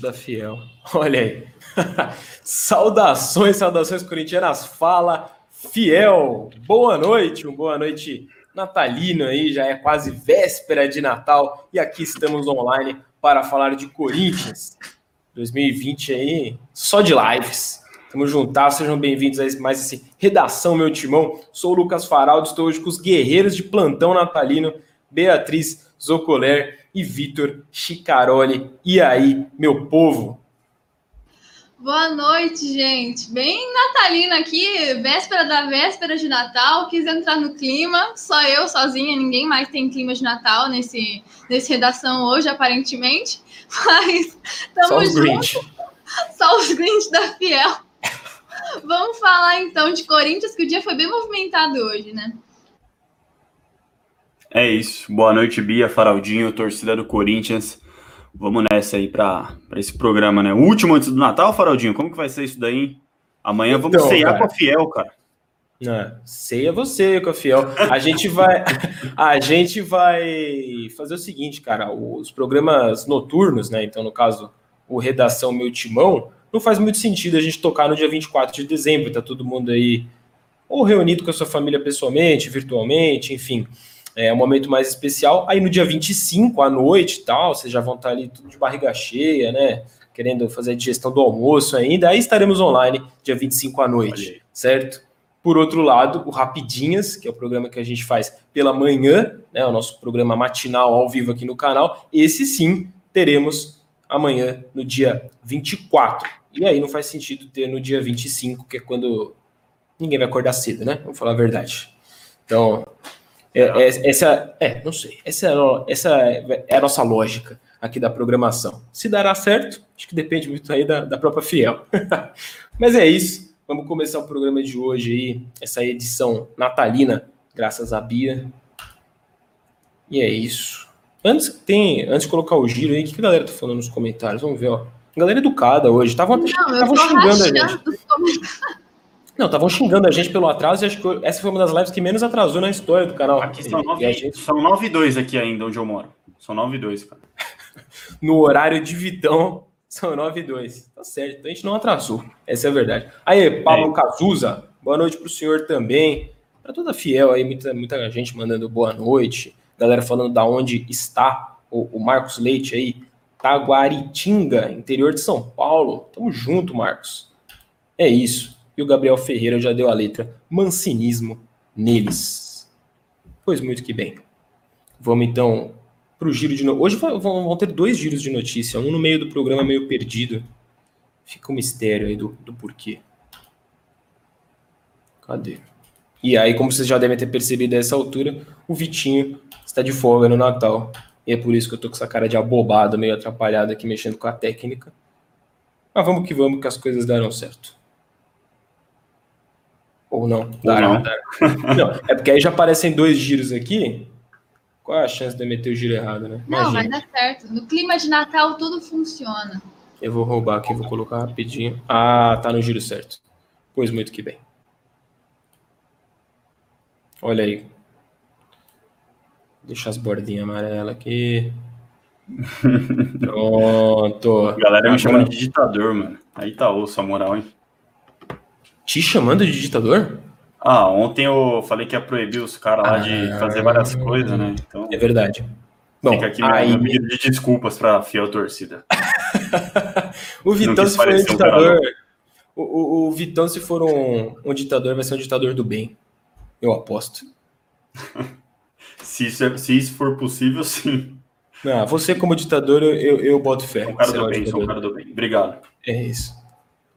da Fiel. Olha aí. saudações, saudações corintianas. Fala, Fiel. Boa noite, uma boa noite natalino aí, já é quase véspera de Natal e aqui estamos online para falar de Corinthians. 2020 aí, só de lives. Tamo juntar, sejam bem-vindos a mais esse Redação Meu Timão. Sou o Lucas Faraldo, estou hoje com os guerreiros de plantão natalino, Beatriz Zocoler e Vitor Chicaroli. E aí, meu povo? Boa noite, gente. Bem natalina aqui, véspera da véspera de Natal. Quis entrar no clima, só eu sozinha, ninguém mais tem clima de Natal nesse, nesse redação hoje, aparentemente. Mas estamos juntos. Só os Grinch da Fiel. Vamos falar então de Corinthians, que o dia foi bem movimentado hoje, né? É isso. Boa noite, Bia, Faraldinho, torcida do Corinthians. Vamos nessa aí para esse programa, né? O último antes do Natal, Faraldinho, como que vai ser isso daí? Amanhã vamos então, ceiar cara. com a Fiel, cara. É, ceia você com a Fiel. A gente vai a gente vai fazer o seguinte, cara, os programas noturnos, né? Então, no caso, o Redação Meu Timão, não faz muito sentido a gente tocar no dia 24 de dezembro, tá todo mundo aí ou reunido com a sua família pessoalmente, virtualmente, enfim é um momento mais especial. Aí no dia 25 à noite e tal, vocês já vão estar ali tudo de barriga cheia, né? Querendo fazer a digestão do almoço ainda. Aí estaremos online dia 25 à noite, certo? Por outro lado, o Rapidinhas, que é o programa que a gente faz pela manhã, né? O nosso programa matinal ao vivo aqui no canal. Esse sim teremos amanhã, no dia 24. E aí não faz sentido ter no dia 25, que é quando ninguém vai acordar cedo, né? Vamos falar a verdade. Então, é, é, essa, é, não sei. Essa é, a, essa é a nossa lógica aqui da programação. Se dará certo, acho que depende muito aí da, da própria Fiel. Mas é isso. Vamos começar o programa de hoje aí, essa edição natalina, graças a Bia. E é isso. Antes tem, antes de colocar o giro aí, o que a galera tá falando nos comentários? Vamos ver, ó. galera educada hoje. Estavam xingando a gente. Não, estavam xingando a gente pelo atraso e acho que essa foi uma das lives que menos atrasou na história do canal. Aqui são 9 e gente... são 9 e 2 aqui ainda onde eu moro. São 9 e 2, cara. no horário de Vitão, são 9 e 2. Tá certo, então a gente não atrasou. Essa é a verdade. Aí, Pablo é. Cazuza, boa noite pro senhor também. Para toda fiel aí, muita, muita gente mandando boa noite. Galera falando da onde está o, o Marcos Leite aí. Taguaritinga, interior de São Paulo. Tamo junto, Marcos. É isso e o Gabriel Ferreira já deu a letra mancinismo neles. Pois muito que bem. Vamos então para o giro de no... Hoje vão ter dois giros de notícia, um no meio do programa meio perdido. Fica um mistério aí do, do porquê. Cadê? E aí, como vocês já devem ter percebido a essa altura, o Vitinho está de folga no Natal. E é por isso que eu tô com essa cara de abobado, meio atrapalhado aqui, mexendo com a técnica. Mas vamos que vamos, que as coisas darão certo. Ou não? Ou não. não. É porque aí já aparecem dois giros aqui. Qual é a chance de meter o giro errado, né? Imagina. Não, vai dar certo. No clima de Natal tudo funciona. Eu vou roubar aqui, vou colocar rapidinho. Ah, tá no giro certo. Pois muito que bem. Olha aí. Deixa as bordinhas amarelas aqui. Pronto. A galera me chama de ditador, mano. Aí tá osso a moral, hein? Te chamando de ditador? Ah, ontem eu falei que ia proibir os caras lá de fazer várias coisas, né? Então, é verdade. Bom, fica aqui aí... meu pedido de desculpas para a fiel torcida. o Vitão, se for um ditador. Um o, o, o, Vitão, se for um, um ditador, vai ser um ditador do bem. Eu aposto. se, isso é, se isso for possível, sim. Não, você, como ditador, eu, eu, eu boto fé. Sou um cara do bem, sou um cara do bem. Obrigado. É isso.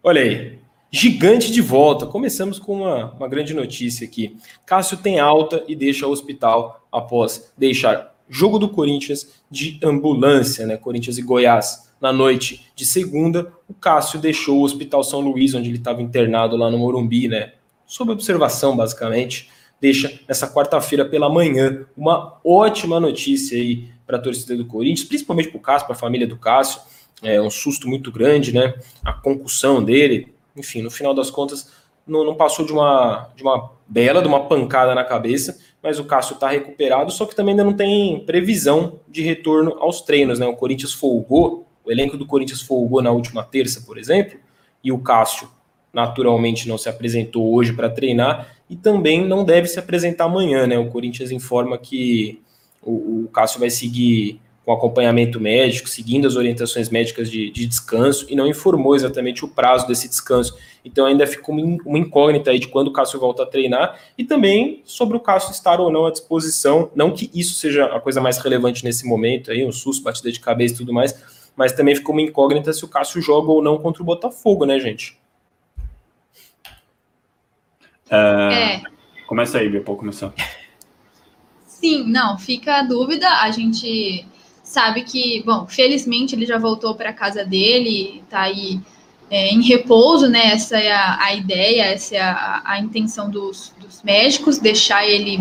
Olha aí. Gigante de volta. Começamos com uma, uma grande notícia aqui. Cássio tem alta e deixa o hospital após deixar jogo do Corinthians de ambulância, né? Corinthians e Goiás. Na noite de segunda, o Cássio deixou o Hospital São Luís, onde ele estava internado lá no Morumbi, né? Sob observação, basicamente. Deixa nessa quarta-feira pela manhã uma ótima notícia aí para a torcida do Corinthians, principalmente para o Cássio, para a família do Cássio. É um susto muito grande, né? A concussão dele, enfim, no final das contas, não, não, passou de uma, de uma bela, de uma pancada na cabeça, mas o Cássio está recuperado, só que também ainda não tem previsão de retorno aos treinos, né? O Corinthians folgou o elenco do Corinthians folgou na última terça, por exemplo, e o Cássio naturalmente não se apresentou hoje para treinar e também não deve se apresentar amanhã, né? O Corinthians informa que o, o Cássio vai seguir com acompanhamento médico, seguindo as orientações médicas de, de, descanso, e não informou exatamente o prazo desse descanso. Então ainda fica uma incógnita aí de quando o Cássio volta a treinar, e também sobre o Cássio estar ou não à disposição, não que isso seja a coisa mais relevante nesse momento, aí um susto, batida de cabeça e tudo mais, mas também ficou uma incógnita se o Cássio joga ou não contra o Botafogo, né, gente? É... é. Começa aí, Bia, pode começar. Sim, não, fica a dúvida, a gente sabe que, bom, felizmente ele já voltou para casa dele, está aí é, em repouso, né? Essa é a, a ideia, essa é a, a intenção dos, dos, médicos, deixar ele.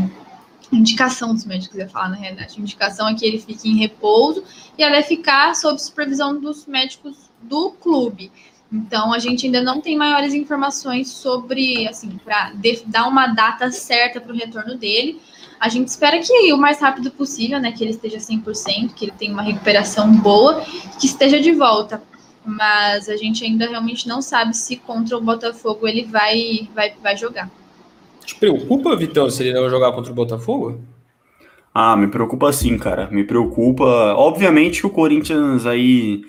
Indicação dos médicos, ia falar na realidade. Indicação é que ele fique em repouso e ela é ficar sob supervisão dos médicos do clube. Então, a gente ainda não tem maiores informações sobre, assim, para dar uma data certa para o retorno dele, a gente espera que o mais rápido possível, né, que ele esteja 100%, que ele tenha uma recuperação boa, que esteja de volta. Mas a gente ainda realmente não sabe se contra o Botafogo ele vai, vai, vai jogar. Te preocupa, Vitão, se ele não jogar contra o Botafogo? Ah, me preocupa sim, cara. Me preocupa. Obviamente que o Corinthians aí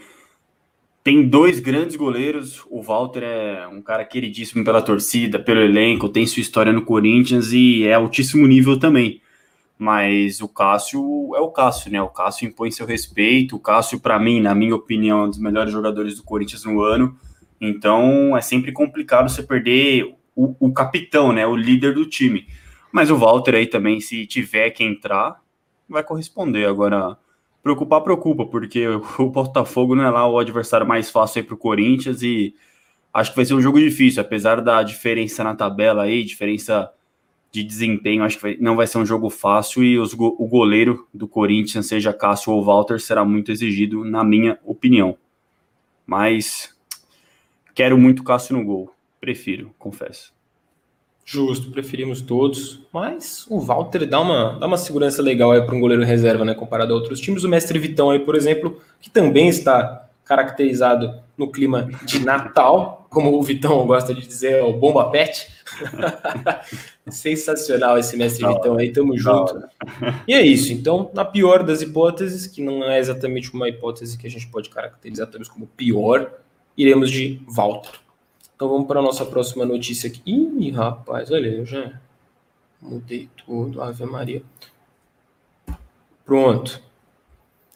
tem dois grandes goleiros. O Walter é um cara queridíssimo pela torcida, pelo elenco, tem sua história no Corinthians e é altíssimo nível também. Mas o Cássio é o Cássio, né? O Cássio impõe seu respeito. O Cássio, para mim, na minha opinião, é um dos melhores jogadores do Corinthians no ano. Então é sempre complicado você perder o, o capitão, né? O líder do time. Mas o Walter aí também, se tiver que entrar, vai corresponder. Agora, preocupar, preocupa, porque o Botafogo não é lá o adversário mais fácil aí para o Corinthians e acho que vai ser um jogo difícil, apesar da diferença na tabela aí, diferença de desempenho, acho que vai, não vai ser um jogo fácil e os, o goleiro do Corinthians, seja Cássio ou Walter, será muito exigido, na minha opinião. Mas quero muito Cássio no gol, prefiro, confesso. Justo, preferimos todos, mas o Walter dá uma, dá uma segurança legal aí para um goleiro reserva, né, comparado a outros times. O Mestre Vitão aí, por exemplo, que também está caracterizado no clima de Natal, como o Vitão gosta de dizer, é o Bomba Pet. Sensacional esse Mestre Vitão aí, tamo junto. E é isso, então, na pior das hipóteses, que não é exatamente uma hipótese que a gente pode caracterizar talvez como pior, iremos de Walter. Então vamos para a nossa próxima notícia aqui. Ih, rapaz, olha, eu já mudei tudo. Ave Maria. Pronto.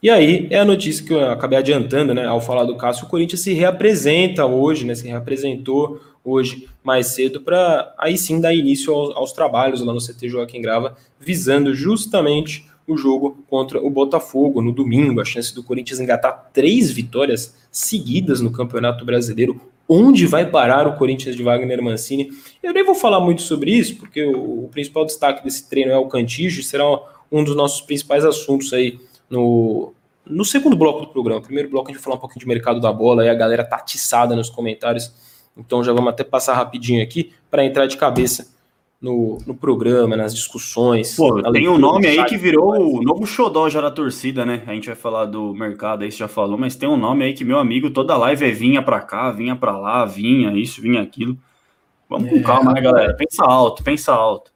E aí é a notícia que eu acabei adiantando, né? Ao falar do Cássio, o Corinthians se reapresenta hoje, né? Se reapresentou hoje mais cedo para aí sim dar início aos, aos, trabalhos lá no CT Joaquim Grava, visando justamente o jogo contra o Botafogo no domingo. A chance do Corinthians engatar três vitórias seguidas no Campeonato Brasileiro, onde vai parar o Corinthians de Wagner Mancini. Eu nem vou falar muito sobre isso, porque o, o principal destaque desse treino é o Cantígio, será um dos nossos principais assuntos aí no, no segundo bloco do programa. primeiro bloco a gente vai falar um pouquinho de mercado da bola, e a galera tá atiçada nos comentários, então já vamos até passar rapidinho aqui para entrar de cabeça no, no programa, nas discussões. Pô, tem um nome aí que virou o novo xodó já da torcida, né? A gente vai falar do mercado aí, você já falou, mas tem um nome aí que meu amigo toda live é vinha para cá, vinha para lá, vinha isso, vinha aquilo. Vamos é, com calma, né, galera? Pensa alto, pensa alto.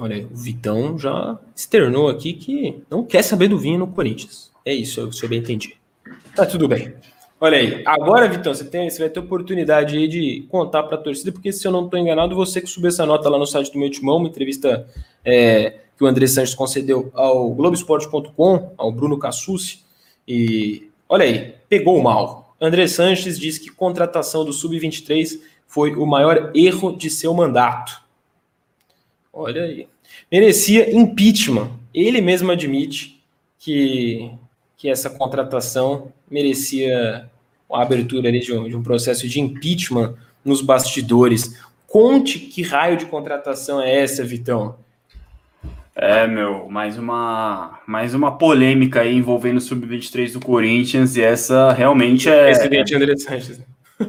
Olha o Vitão já externou aqui que não quer saber do vinho no Corinthians. É isso, se eu bem entendi. Tá tudo bem. Olha aí, agora, Vitão, você, tem, você vai ter oportunidade aí de contar para a torcida, porque se eu não estou enganado, você que subiu essa nota lá no site do meu timão, uma entrevista é, que o André Sanches concedeu ao Globoesporte.com, ao Bruno Cassucci, e olha aí, pegou mal. André Sanches diz que contratação do Sub-23 foi o maior erro de seu mandato. Olha aí. Merecia impeachment. Ele mesmo admite que que essa contratação merecia a abertura de um, de um processo de impeachment nos bastidores. Conte que raio de contratação é essa, Vitão? É, meu, mais uma, mais uma polêmica aí envolvendo o Sub-23 do Corinthians, e essa realmente é. Presidente André Sanches.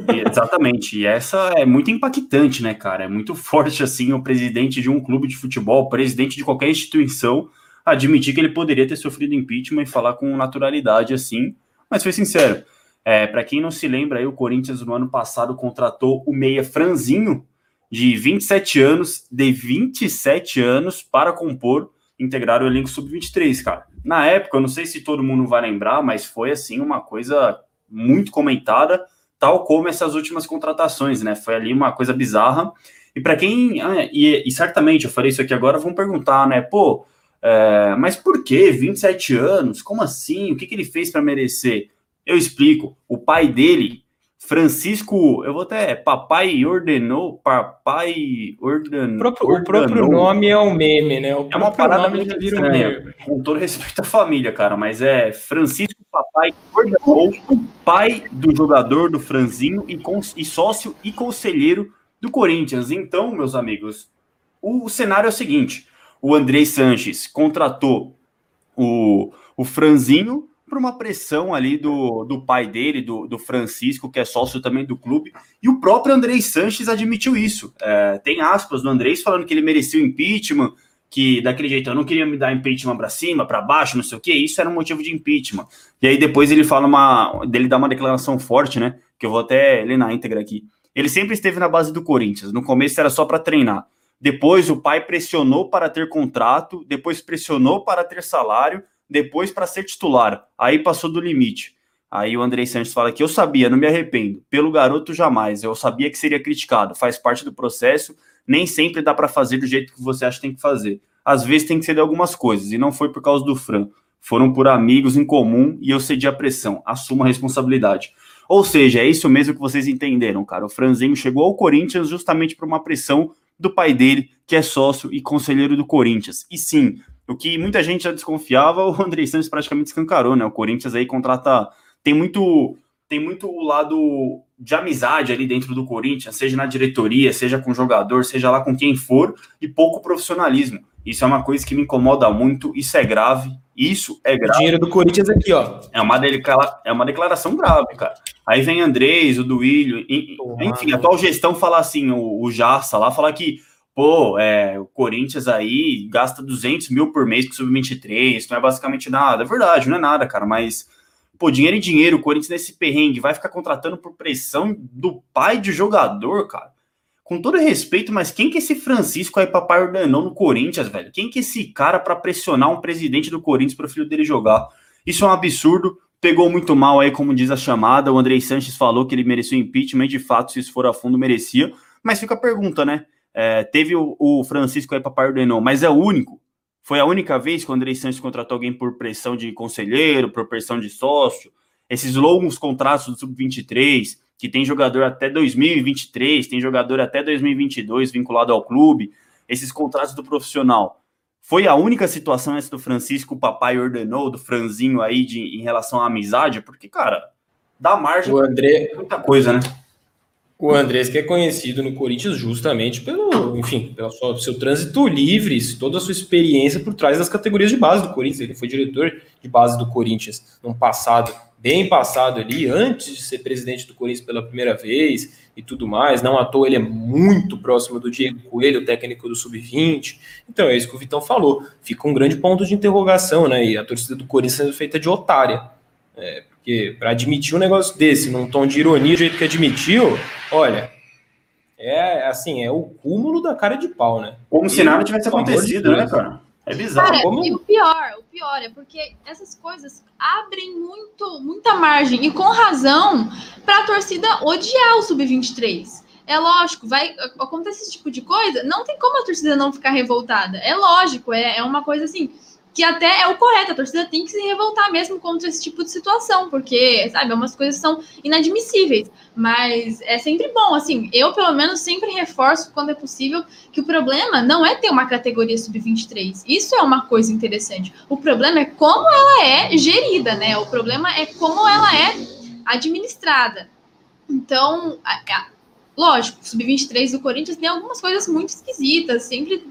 Exatamente, e essa é muito impactante, né, cara? É muito forte, assim, o presidente de um clube de futebol, presidente de qualquer instituição, admitir que ele poderia ter sofrido impeachment e falar com naturalidade assim, mas foi sincero. É, para quem não se lembra, aí, o Corinthians no ano passado contratou o meia Franzinho, de 27 anos, de 27 anos, para compor, integrar o elenco sub-23, cara. Na época, eu não sei se todo mundo vai lembrar, mas foi assim uma coisa muito comentada, tal como essas últimas contratações, né? Foi ali uma coisa bizarra. E para quem. Ah, e, e, certamente eu falei isso aqui agora, vão perguntar, né? Pô, é, mas por que 27 anos? Como assim? O que, que ele fez para merecer? Eu explico. O pai dele, Francisco, eu vou até. Papai ordenou. Papai ordenou. O próprio, ordenou, o próprio nome é um meme, né? O é uma parada muito estranha. Com todo respeito à família, cara, mas é Francisco Papai ordenou, pai do jogador do Franzinho e, e sócio e conselheiro do Corinthians. Então, meus amigos, o cenário é o seguinte: o Andrei Sanches contratou o, o Franzinho por uma pressão ali do, do pai dele, do, do Francisco, que é sócio também do clube, e o próprio Andrei Sanches admitiu isso. É, tem aspas do Andrei falando que ele merecia o impeachment, que daquele jeito eu não queria me dar impeachment para cima, para baixo, não sei o que, isso era um motivo de impeachment. E aí depois ele fala uma, dele dá uma declaração forte, né, que eu vou até ler na íntegra aqui. Ele sempre esteve na base do Corinthians. No começo era só para treinar. Depois o pai pressionou para ter contrato, depois pressionou para ter salário, depois para ser titular. Aí passou do limite. Aí o Andrei Santos fala que eu sabia, não me arrependo. Pelo garoto jamais. Eu sabia que seria criticado. Faz parte do processo. Nem sempre dá para fazer do jeito que você acha que tem que fazer. Às vezes tem que ceder algumas coisas e não foi por causa do Fran. Foram por amigos em comum e eu cedi a pressão. Assuma a responsabilidade. Ou seja, é isso mesmo que vocês entenderam, cara. O Franzinho chegou ao Corinthians justamente por uma pressão do pai dele, que é sócio e conselheiro do Corinthians. E sim, o que muita gente já desconfiava, o André Santos praticamente escancarou, né? O Corinthians aí contrata. Tem muito, tem muito o lado de amizade ali dentro do Corinthians, seja na diretoria, seja com jogador, seja lá com quem for, e pouco profissionalismo. Isso é uma coisa que me incomoda muito, isso é grave, isso é grave. O dinheiro do Corinthians aqui, ó. É uma, é uma declaração grave, cara. Aí vem Andrés, o Duílio, enfim, a atual gestão fala assim, o, o Jassa lá, fala que, pô, é, o Corinthians aí gasta 200 mil por mês com sub-23, não é basicamente nada. É verdade, não é nada, cara, mas, pô, dinheiro e dinheiro, o Corinthians nesse perrengue vai ficar contratando por pressão do pai de jogador, cara com todo respeito, mas quem que esse Francisco aí papai ordenou no Corinthians, velho? Quem que esse cara para pressionar um presidente do Corinthians para o filho dele jogar? Isso é um absurdo. Pegou muito mal aí, como diz a chamada. O Andrei Sanches falou que ele merecia impeachment, de fato, se isso for a fundo, merecia. Mas fica a pergunta, né? É, teve o, o, Francisco aí papai ordenou, mas é o único. Foi a única vez que o Andrei Sanches contratou alguém por pressão de conselheiro, por pressão de sócio. Esses longos contratos do Sub-23, que tem jogador até 2023, tem jogador até 2022 vinculado ao clube, esses contratos do profissional. Foi a única situação essa do Francisco, o papai ordenou, do Franzinho aí, de, em relação à amizade? Porque, cara, dá margem o André, muita coisa, né? O Andrés que é conhecido no Corinthians justamente pelo, enfim, pelo seu, seu trânsito livre, toda a sua experiência por trás das categorias de base do Corinthians. Ele foi diretor de base do Corinthians no passado bem passado ali, antes de ser presidente do Corinthians pela primeira vez e tudo mais. Não à toa ele é muito próximo do Diego Coelho, técnico do Sub-20. Então é isso que o Vitão falou. Fica um grande ponto de interrogação, né? E a torcida do Corinthians sendo feita de otária. É, porque para admitir um negócio desse, num tom de ironia, do jeito que admitiu, olha, é assim, é o cúmulo da cara de pau, né? Como e, se nada tivesse acontecido, né, cara? É bizarro. Cara, como... E o pior, o pior é porque essas coisas abrem muito, muita margem, e com razão, para a torcida odiar o Sub-23. É lógico, vai acontecer esse tipo de coisa, não tem como a torcida não ficar revoltada. É lógico, é, é uma coisa assim que até é o correto, a torcida tem que se revoltar mesmo contra esse tipo de situação, porque, sabe, umas coisas são inadmissíveis, mas é sempre bom, assim, eu pelo menos sempre reforço quando é possível que o problema não é ter uma categoria sub-23, isso é uma coisa interessante, o problema é como ela é gerida, né, o problema é como ela é administrada, então, lógico, sub-23 do Corinthians tem algumas coisas muito esquisitas, sempre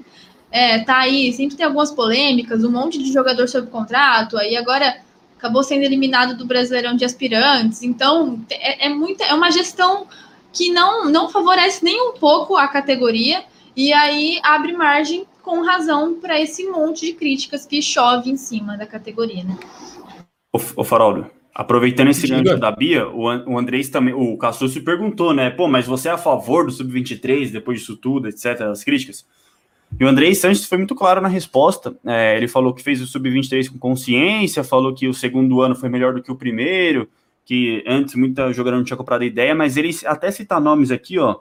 é, tá aí, sempre tem algumas polêmicas, um monte de jogador sob contrato, aí agora acabou sendo eliminado do Brasileirão de aspirantes, então é, é, muita, é uma gestão que não, não favorece nem um pouco a categoria, e aí abre margem com razão para esse monte de críticas que chove em cima da categoria, né? Ô, ô Faroldo, Aproveitando esse gancho da Bia, o, o Andrés também, o Cassu se perguntou, né? Pô, mas você é a favor do Sub-23 depois disso tudo, etc., as críticas? E o Andrei Sanches foi muito claro na resposta. É, ele falou que fez o Sub-23 com consciência, falou que o segundo ano foi melhor do que o primeiro, que antes muita jogador não tinha comprado ideia, mas ele até cita nomes aqui, ó,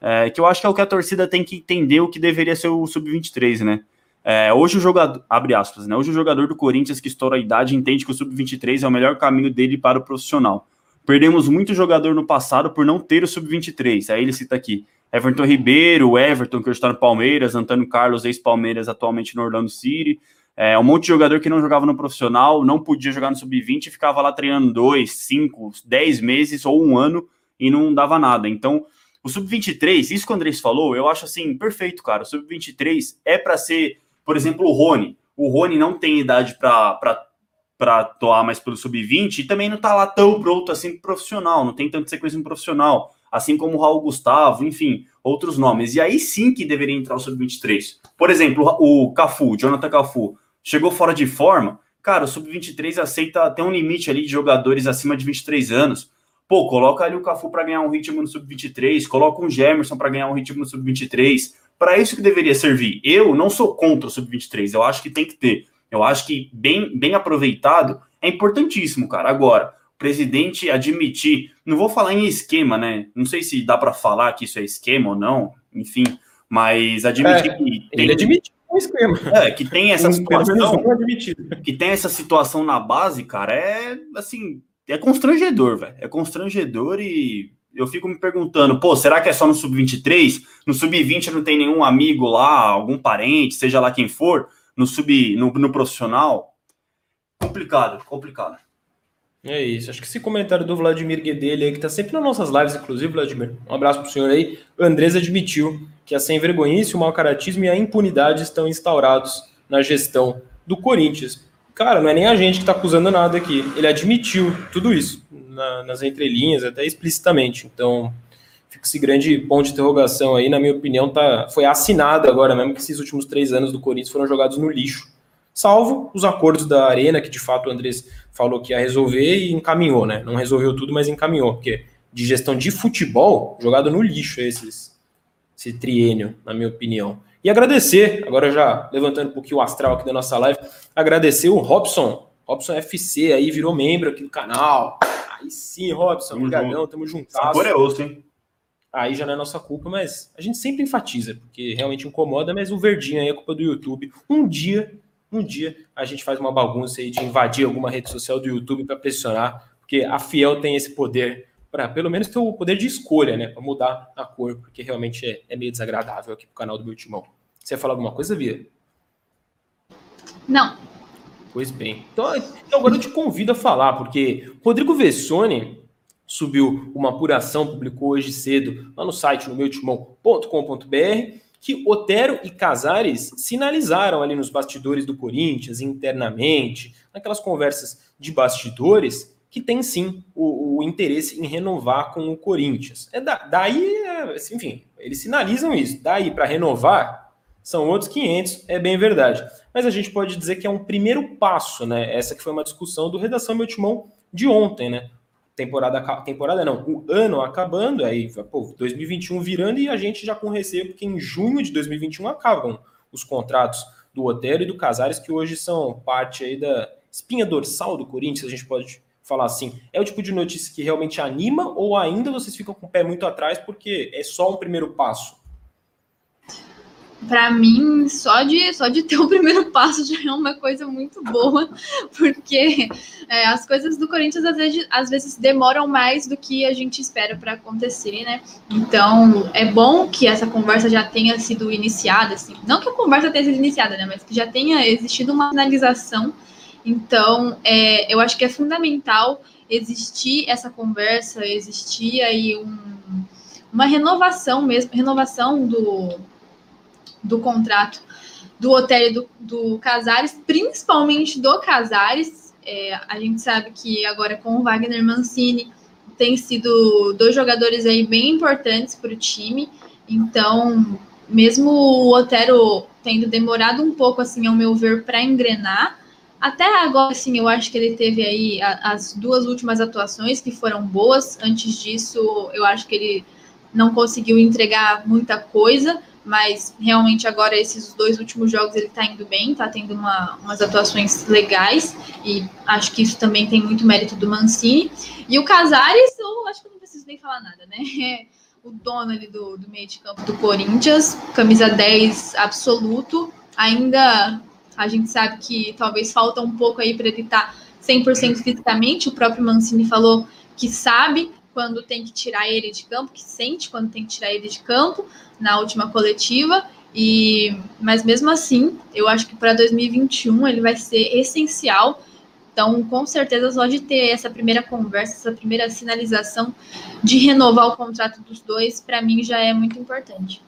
é, que eu acho que é o que a torcida tem que entender o que deveria ser o Sub-23, né? É, hoje o jogador, abre aspas, né? Hoje o jogador do Corinthians que estoura a idade entende que o Sub-23 é o melhor caminho dele para o profissional. Perdemos muito jogador no passado por não ter o Sub-23. Aí ele cita aqui: Everton Ribeiro, Everton, que hoje está no Palmeiras, Antônio Carlos, ex-Palmeiras, atualmente no Orlando City. É, um monte de jogador que não jogava no profissional, não podia jogar no Sub-20 e ficava lá treinando dois, cinco, dez meses ou um ano e não dava nada. Então, o Sub-23, isso que o Andrés falou, eu acho assim, perfeito, cara. O Sub-23 é para ser por exemplo, o Rony. O Rony não tem idade para atuar mais pelo sub-20 e também não está lá tão pronto assim profissional, não tem tanta sequência no profissional, assim como o Raul Gustavo, enfim, outros nomes. E aí sim que deveria entrar o sub-23. Por exemplo, o Cafu, Jonathan Cafu, chegou fora de forma, cara, o sub-23 aceita até um limite ali de jogadores acima de 23 anos. Pô, coloca ali o Cafu para ganhar um ritmo no sub-23, coloca um Gemerson para ganhar um ritmo no sub-23, para isso que deveria servir. Eu não sou contra o sub-23, eu acho que tem que ter. Eu acho que bem, bem aproveitado é importantíssimo, cara. Agora, presidente admitir, não vou falar em esquema, né? Não sei se dá para falar que isso é esquema ou não, enfim, mas admitir é, que tem, ele admitiu um esquema. É, que tem essa situação, que tem essa situação na base, cara, é assim, é constrangedor, velho. É constrangedor e eu fico me perguntando, pô, será que é só no sub-23? No sub-20 não tem nenhum amigo lá, algum parente, seja lá quem for, no sub no, no profissional? Complicado, complicado. É isso. Acho que esse comentário do Vladimir Guedelli aí, que tá sempre nas nossas lives, inclusive, Vladimir. Um abraço pro senhor aí. O Andrés admitiu que a sem vergonhice, o mau caratismo e a impunidade estão instaurados na gestão do Corinthians. Cara, não é nem a gente que tá acusando nada aqui. Ele admitiu tudo isso na, nas entrelinhas, até explicitamente. Então, fica esse grande ponto de interrogação aí, na minha opinião, tá, foi assinado agora mesmo que esses últimos três anos do Corinthians foram jogados no lixo. Salvo os acordos da Arena, que de fato o Andrés falou que ia resolver e encaminhou, né? Não resolveu tudo, mas encaminhou, porque de gestão de futebol, jogado no lixo esses, esse triênio, na minha opinião. E agradecer, agora já levantando um pouquinho o astral aqui da nossa live, agradecer o Robson, Robson FC aí, virou membro aqui do canal. Aí sim, Robson, obrigadão, tamo juntos. Sabor é osso, hein? Aí já não é nossa culpa, mas a gente sempre enfatiza, porque realmente incomoda, mas o verdinho aí é culpa do YouTube. Um dia, um dia, a gente faz uma bagunça aí de invadir alguma rede social do YouTube para pressionar, porque a Fiel tem esse poder para pelo menos ter o poder de escolha, né? Para mudar a cor, porque realmente é, é, meio desagradável aqui pro canal do meu timão. Você ia falar alguma coisa, Via? Não. Pois bem. Então, então agora eu te convido a falar, porque Rodrigo Vessone subiu uma apuração, publicou hoje cedo lá no site no meutimão.com.br, que Otero e Casares sinalizaram ali nos bastidores do Corinthians, internamente, naquelas conversas de bastidores, que tem sim o, o interesse em renovar com o Corinthians. É da, daí, é, enfim, eles sinalizam isso. Daí para renovar são outros 500, é bem verdade mas a gente pode dizer que é um primeiro passo, né? Essa que foi uma discussão do Redação Meu Timão de ontem, né? Temporada, temporada não, o ano acabando, aí, pô, 2021 virando e a gente já com receio, porque em junho de 2021 acabam os contratos do Otero e do Casares, que hoje são parte aí da espinha dorsal do Corinthians, a gente pode falar assim. É o tipo de notícia que realmente anima ou ainda vocês ficam com o pé muito atrás porque é só um primeiro passo? Para mim, só de, só de ter o primeiro passo já é uma coisa muito boa, porque é, as coisas do Corinthians às vezes, às vezes demoram mais do que a gente espera para acontecer, né? Então, é bom que essa conversa já tenha sido iniciada, assim. Não que a conversa tenha sido iniciada, né? Mas que já tenha existido uma finalização. Então, é, eu acho que é fundamental existir essa conversa, existir aí um, uma renovação mesmo, renovação do do contrato do Otélio e do, do Casares, principalmente do Casares. É, a gente sabe que agora com o Wagner Mancini tem sido dois jogadores aí bem importantes para o time. Então, mesmo o Otero tendo demorado um pouco, assim, ao meu ver, para engrenar, até agora, sim, eu acho que ele teve aí as duas últimas atuações que foram boas. Antes disso, eu acho que ele não conseguiu entregar muita coisa, mas realmente agora esses dois últimos jogos ele tá indo bem, tá tendo uma, umas atuações legais, e acho que isso também tem muito mérito do Mancini. E o Casares, eu acho que não preciso nem falar nada, né? o dono ali do, do meio de campo do Corinthians, camisa 10 absoluto, ainda a gente sabe que talvez falta um pouco aí para ele estar tá 100% fisicamente. O próprio Mancini falou que sabe quando tem que tirar ele de campo, que sente quando tem que tirar ele de campo na última coletiva. E mas mesmo assim, eu acho que para 2021 ele vai ser essencial. Então, com certeza, só de ter essa primeira conversa, essa primeira sinalização de renovar o contrato dos dois, para mim já é muito importante.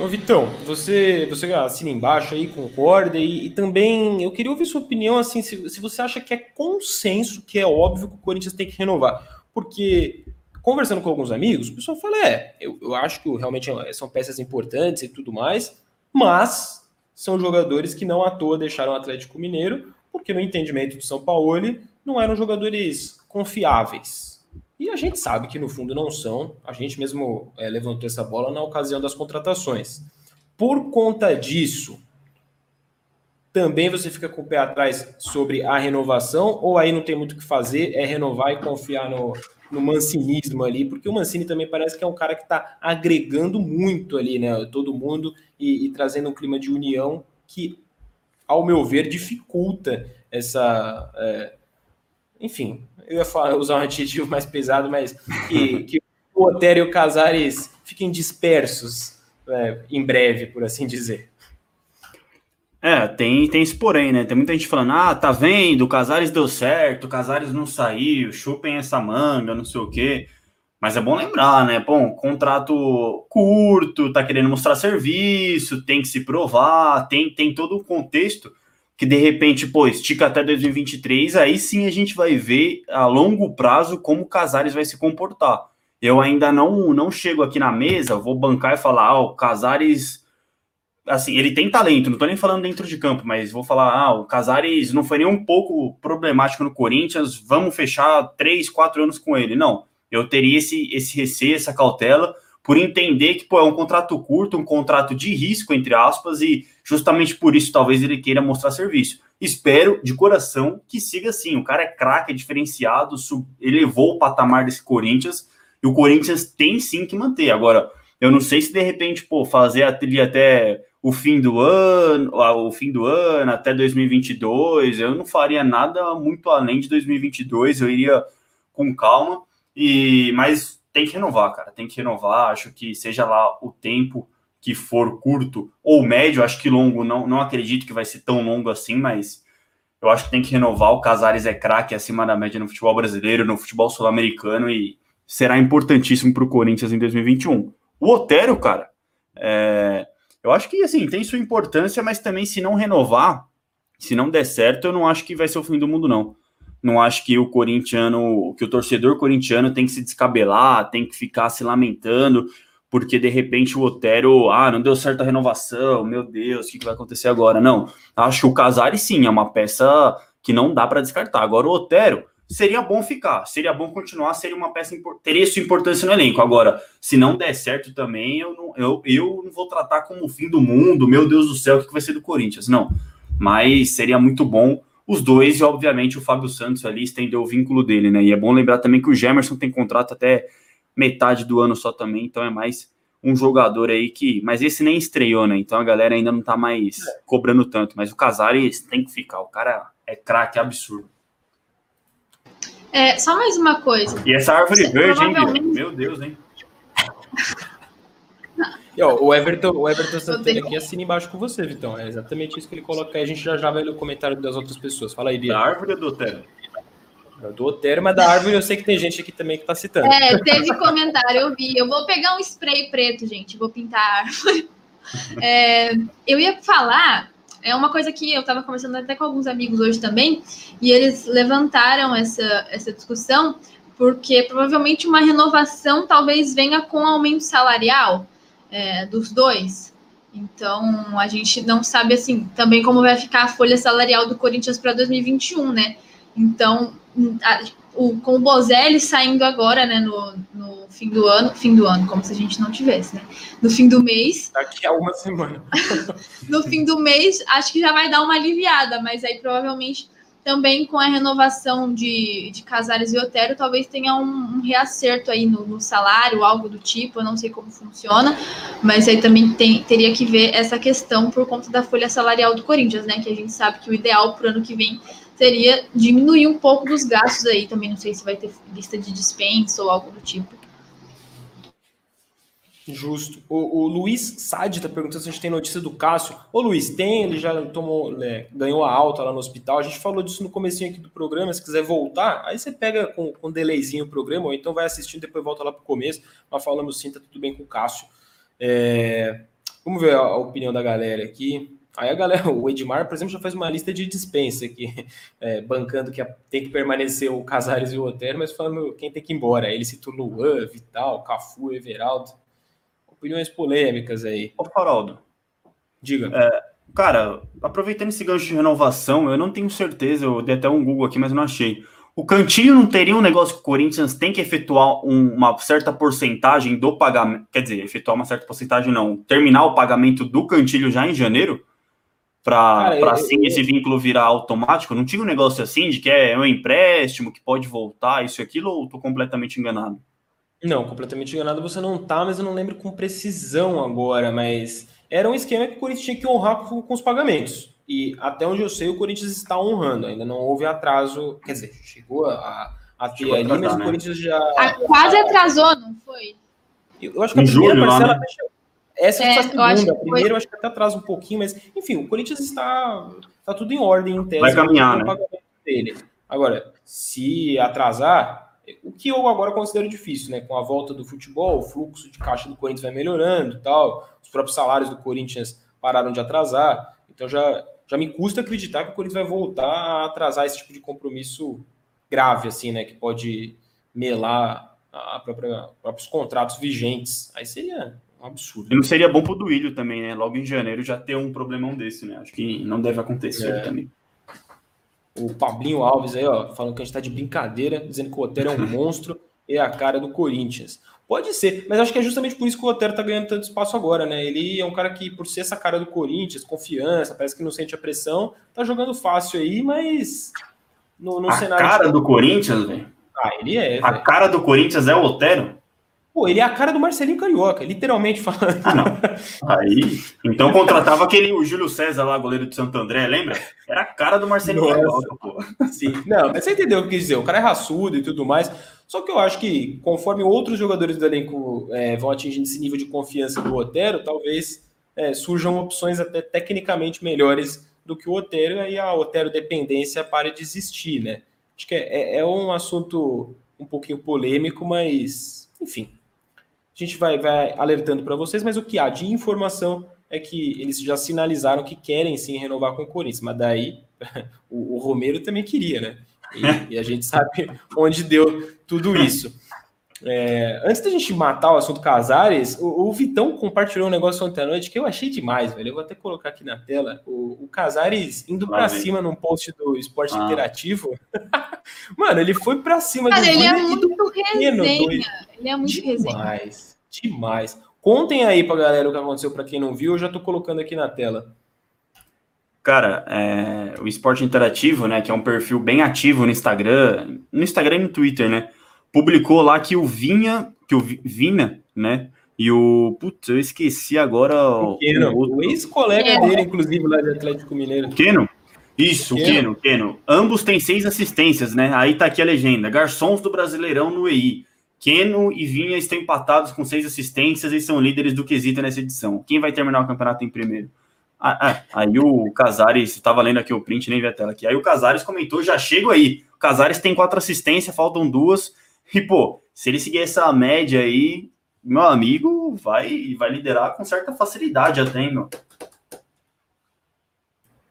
Ô Vitão, você, você assina embaixo aí, concorda, e, e, também eu queria ouvir sua opinião, assim, se, se você acha que é consenso, que é óbvio que o Corinthians tem que renovar, porque conversando com alguns amigos, o pessoal fala, é, eu, eu acho que realmente são peças importantes e tudo mais, mas são jogadores que não à toa deixaram o Atlético Mineiro, porque no entendimento do São Paulo não eram jogadores confiáveis, e a gente sabe que no fundo não são. A gente mesmo é, levantou essa bola na ocasião das contratações. Por conta disso, também você fica com o pé atrás sobre a renovação, ou aí não tem muito o que fazer, é renovar e confiar no, no mancinismo ali, porque o Mancini também parece que é um cara que está agregando muito ali, né? Todo mundo e, e, trazendo um clima de união que, ao meu ver, dificulta essa. É, enfim, eu ia falar, usar um adjetivo mais pesado, mas que, que o Otério e o Casares fiquem dispersos é, em breve, por assim dizer. É, tem, tem esse porém, né? Tem muita gente falando, ah, tá vendo, o Casares deu certo, o Casares não saiu, chupem essa manga, não sei o quê. Mas é bom lembrar, né? Bom, contrato curto, tá querendo mostrar serviço, tem que se provar, tem, tem todo o contexto que de repente, pô, estica até 2023, aí sim a gente vai ver a longo prazo como o Casares vai se comportar. Eu ainda não não chego aqui na mesa, vou bancar e falar, ah, o Casares assim, ele tem talento, não tô nem falando dentro de campo, mas vou falar, ah, o Casares não foi nem um pouco problemático no Corinthians, vamos fechar três, quatro anos com ele. Não, eu teria esse, esse receio, essa cautela, por entender que pô, é um contrato curto, um contrato de risco, entre aspas, e justamente por isso talvez ele queira mostrar serviço. Espero de coração que siga assim. O cara é craque, é diferenciado, elevou o patamar desse Corinthians e o Corinthians tem sim que manter. Agora, eu não sei se de repente, pô, fazer trilha até o fim do ano, o fim do ano, até 2022, eu não faria nada muito além de 2022, eu iria com calma. E mas tem que renovar, cara, tem que renovar. Acho que seja lá o tempo que for curto ou médio, acho que longo, não, não acredito que vai ser tão longo assim, mas eu acho que tem que renovar. O Casares é craque acima da média no futebol brasileiro, no futebol sul-americano e será importantíssimo para o Corinthians em 2021. O Otero, cara, é, eu acho que assim tem sua importância, mas também se não renovar, se não der certo, eu não acho que vai ser o fim do mundo, não. Não acho que o corintiano, que o torcedor corintiano tem que se descabelar, tem que ficar se lamentando, porque de repente o Otero, ah, não deu certo a renovação, meu Deus, o que, que vai acontecer agora? Não, acho que o Casares sim é uma peça que não dá para descartar. Agora o Otero seria bom ficar, seria bom continuar, seria uma peça teria sua importância no elenco. Agora, se não der certo também, eu não, eu, eu não vou tratar como o fim do mundo, meu Deus do céu, o que vai ser do Corinthians? Não, mas seria muito bom os dois, e obviamente o Fábio Santos ali estendeu o vínculo dele, né? E é bom lembrar também que o Gemerson tem contrato até metade do ano só também, então é mais um jogador aí que. Mas esse nem estreou, né? Então a galera ainda não tá mais cobrando tanto. Mas o Casares tem que ficar, o cara é craque absurdo. É, só mais uma coisa. E essa árvore Você verde, provavelmente... hein, meu Deus, hein? E, ó, o Everton, o Everton Santana aqui assina embaixo com você, Vitão. É exatamente isso que ele coloca aí. A gente já já vai ler o comentário das outras pessoas. Fala aí, Bia. Da árvore do Otero? Do Otero, mas da árvore eu sei que tem gente aqui também que tá citando. É, teve comentário, eu vi. Eu vou pegar um spray preto, gente. Vou pintar a árvore. É, eu ia falar, é uma coisa que eu estava conversando até com alguns amigos hoje também, e eles levantaram essa, essa discussão, porque provavelmente uma renovação talvez venha com aumento salarial é, dos dois. Então, a gente não sabe, assim, também como vai ficar a folha salarial do Corinthians para 2021, né? Então, a, o, com o Bozelli saindo agora, né, no, no fim do ano, fim do ano, como se a gente não tivesse, né? No fim do mês. Daqui a uma semana. no fim do mês, acho que já vai dar uma aliviada, mas aí provavelmente também com a renovação de, de Casares e Otero, talvez tenha um, um reacerto aí no, no, salário, algo do tipo, eu não sei como funciona, mas aí também tem, teria que ver essa questão por conta da folha salarial do Corinthians, né? Que a gente sabe que o ideal para o ano que vem seria diminuir um pouco dos gastos aí, também não sei se vai ter lista de dispensa ou algo do tipo. Justo. O, o Luiz Sade está perguntando se a gente tem notícia do Cássio. Ô Luiz, tem, ele já tomou, é, ganhou a alta lá no hospital. A gente falou disso no comecinho aqui do programa. Se quiser voltar, aí você pega com, com delayzinho o programa, ou então vai assistindo, depois volta lá para o começo. Mas falamos sim, tá tudo bem com o Cássio. É, vamos ver a, a opinião da galera aqui. Aí a galera, o Edmar, por exemplo, já faz uma lista de dispensa aqui, é, bancando que tem que permanecer o Casares e o Otero, mas falando quem tem que ir embora. Ele citou Luan, Vital, Cafu, Everaldo opiniões polêmicas aí. Ô, Faraldo. Diga. É, cara, aproveitando esse gancho de renovação, eu não tenho certeza, eu dei até um Google aqui, mas não achei. O Cantinho não teria um negócio que o Corinthians tem que efetuar um, uma certa porcentagem do pagamento, quer dizer, efetuar uma certa porcentagem não, terminar o pagamento do Cantilho já em janeiro? Para assim eu... esse vínculo virar automático? Não tinha um negócio assim de que é um empréstimo, que pode voltar, isso e aquilo, ou estou completamente enganado? Não, completamente enganado você não tá, mas eu não lembro com precisão agora, mas era um esquema que o Corinthians tinha que honrar com, com os pagamentos. E até onde eu sei, o Corinthians está honrando, ainda não houve atraso, quer dizer, chegou a, a ter chegou ali, atrasar, mas né? o Corinthians já. A, quase atrasou, não foi? Eu, eu acho que a em primeira julho, parcela. Lá, né? Essa é, a segunda. A primeira eu acho que até atrasa um pouquinho, mas enfim, o Corinthians está, está tudo em ordem em tese. Vai caminhar, né? Dele. Agora, se atrasar, o que eu agora considero difícil, né? Com a volta do futebol, o fluxo de caixa do Corinthians vai melhorando e tal, os próprios salários do Corinthians pararam de atrasar, então já, já me custa acreditar que o Corinthians vai voltar a atrasar esse tipo de compromisso grave, assim, né? Que pode melar a própria, próprios contratos vigentes. Aí seria um absurdo. E não seria bom pro Duílio também, né? Logo em janeiro já ter um problemão desse, né? Acho que não deve acontecer é. também. O Pablinho Alves aí, ó, falando que a gente tá de brincadeira, dizendo que o Otero é um monstro e é a cara do Corinthians. Pode ser, mas acho que é justamente por isso que o Otero tá ganhando tanto espaço agora, né? Ele é um cara que, por ser essa cara do Corinthians, confiança, parece que não sente a pressão, tá jogando fácil aí, mas no, no a cenário. A cara de... do Corinthians, velho? Ah, ele é. A véio. cara do Corinthians é o Otero? Pô, ele é a cara do Marcelinho Carioca, literalmente falando. Ah, não. Aí, então contratava aquele o Júlio César lá, goleiro de Santo André, lembra? Era a cara do Marcelinho Nossa. Carioca, pô. Sim. Não, mas você entendeu o que eu quis dizer. O cara é raçudo e tudo mais. Só que eu acho que conforme outros jogadores do elenco é, vão atingindo esse nível de confiança do Otero, talvez é, surjam opções até tecnicamente melhores do que o Otero, e aí a Otero dependência pare de existir, né? Acho que é, é, é um assunto um pouquinho polêmico, mas enfim, a gente vai, vai alertando para vocês, mas o que há de informação é que eles já sinalizaram que querem sim renovar com o Corinthians, mas daí o, o Romero também queria, né? E, e, a gente sabe onde deu tudo isso. É, antes da gente matar o assunto Casares, o, o, Vitão compartilhou um negócio ontem à noite que eu achei demais, velho. Eu vou até colocar aqui na tela. O, o Casares indo para cima num post do Esporte ah. Interativo. Mano, ele foi para cima Cara, ele é muito resenha. Ele é muito demais. resenha demais. Contem aí pra galera o que aconteceu para quem não viu, eu já tô colocando aqui na tela. Cara, é, o Esporte Interativo, né, que é um perfil bem ativo no Instagram, no Instagram e no Twitter, né, publicou lá que o Vinha, que o Vina, né, e o, putz, eu esqueci agora o, Keno, o, o ex-colega dele, inclusive, lá de Atlético Mineiro. O Keno? Isso, Keno. Keno, Keno. Ambos têm seis assistências, né, aí tá aqui a legenda, garçons do Brasileirão no EI. Keno e Vinha estão empatados com seis assistências e são líderes do quesito nessa edição. Quem vai terminar o campeonato em primeiro? Ah, ah, aí o Casares, estava lendo aqui o print, nem vi a tela aqui. Aí o Casares comentou: já chego aí. O Casares tem quatro assistências, faltam duas. E, pô, se ele seguir essa média aí, meu amigo vai, vai liderar com certa facilidade até, hein, meu.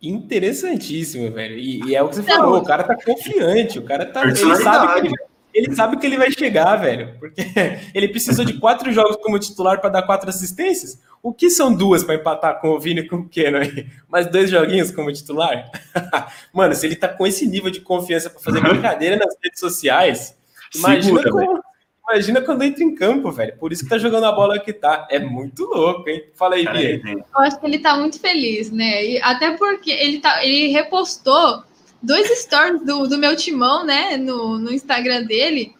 Interessantíssimo, velho. E, e, é o que você falou, o cara tá confiante, o cara tá. Ele sabe que ele vai ele sabe que ele vai chegar, velho, porque ele precisou de quatro jogos como titular para dar quatro assistências. O que são duas para empatar com o Vini e com o Keno aí? Mais dois joguinhos como titular? Mano, se ele tá com esse nível de confiança para fazer brincadeira nas redes sociais, imagina, Segura, como, imagina quando entra em campo, velho. Por isso que tá jogando a bola que tá. É muito louco, hein? Fala aí, Bia. Eu acho que ele tá muito feliz, né? E até porque ele, tá, ele repostou dois stories do, do meu timão, né? No, no Instagram dele.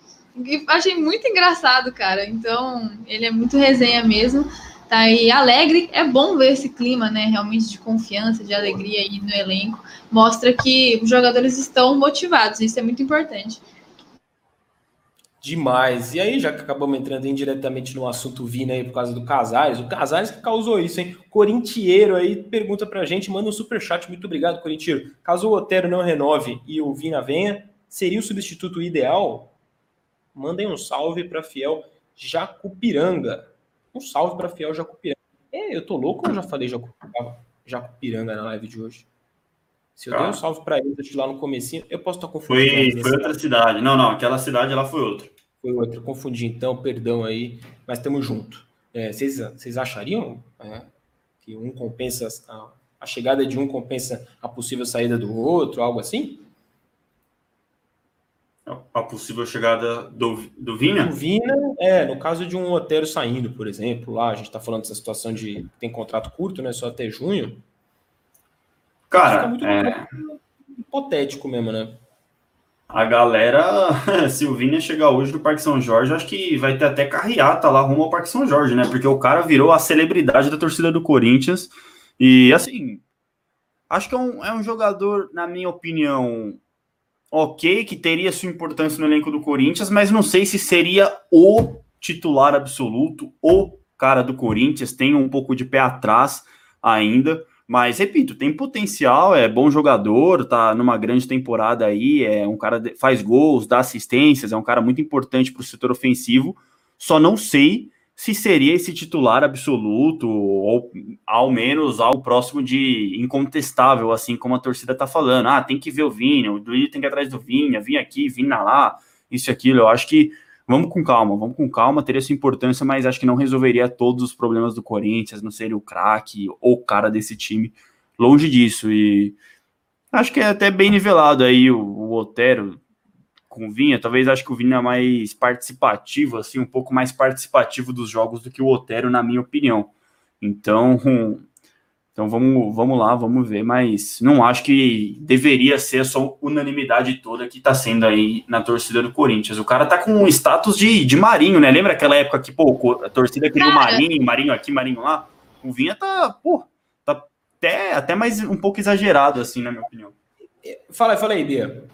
E achei muito engraçado, cara. Então, ele é muito resenha mesmo. Tá aí alegre. É bom ver esse clima, né? Realmente de confiança, de alegria aí no elenco. Mostra que os jogadores estão motivados. Isso é muito importante. Demais. E aí, já que acabamos entrando indiretamente no assunto Vina aí por causa do Casares, o Casares que causou isso, hein? Corintieiro aí pergunta pra gente, manda um super chat. Muito obrigado, Corintieiro. Caso o Otero não renove e o Vina venha, seria o substituto ideal? Mandem um salve para fiel Jacupiranga. Um salve para fiel Jacupiranga. É, eu tô louco ou eu já falei Jacupiranga na live de hoje? Se eu ah. dei um salve para ele lá no comecinho, eu posso estar confundindo. Foi, foi outra cidade. Não, não, aquela cidade lá foi outra. Foi outra. Confundi, então, perdão aí, mas estamos junto. É, vocês, vocês achariam é, que um compensa a, a, chegada de um compensa a possível saída do outro, algo assim? A possível chegada do, do Vina? Do Vina, é, no caso de um Otero saindo, por exemplo, lá a gente está falando dessa situação de tem contrato curto, né? Só até junho. Cara, muito é... hipotético mesmo, né? A galera, se o Vini chegar hoje do Parque São Jorge, acho que vai ter até carreata lá rumo ao Parque São Jorge, né? Porque o cara virou a celebridade da torcida do Corinthians. E assim, acho que é um, é um jogador, na minha opinião, ok, que teria sua importância no elenco do Corinthians, mas não sei se seria o titular absoluto, o cara do Corinthians. Tem um pouco de pé atrás ainda. Mas, repito, tem potencial, é bom jogador, tá numa grande temporada aí, é um cara que faz gols, dá assistências, é um cara muito importante para o setor ofensivo. Só não sei se seria esse titular absoluto, ou ao menos algo próximo de incontestável, assim como a torcida tá falando. Ah, tem que ver o Vinha, o Duílio tem que ir atrás do Vinha, Vinha aqui, Vinha lá, isso e aquilo. Eu acho que vamos com calma, vamos com calma, teria sua importância, mas acho que não resolveria todos os problemas do Corinthians, não seria o craque ou o cara desse time, longe disso, e acho que é até bem nivelado aí o, o Otero com o Vinha, talvez acho que o Vinha é mais participativo, assim, um pouco mais participativo dos jogos do que o Otero, na minha opinião, então então vamos, vamos lá, vamos ver, mas não acho que deveria ser essa unanimidade toda que tá sendo aí na torcida do Corinthians. O cara tá com um status de, de Marinho, né? Lembra aquela época que, pô, a torcida queria o Marinho, Marinho aqui, Marinho lá? O Vinha tá, pô, tá até, até mais um pouco exagerado, assim, na minha opinião. Fala, fala aí, Bia.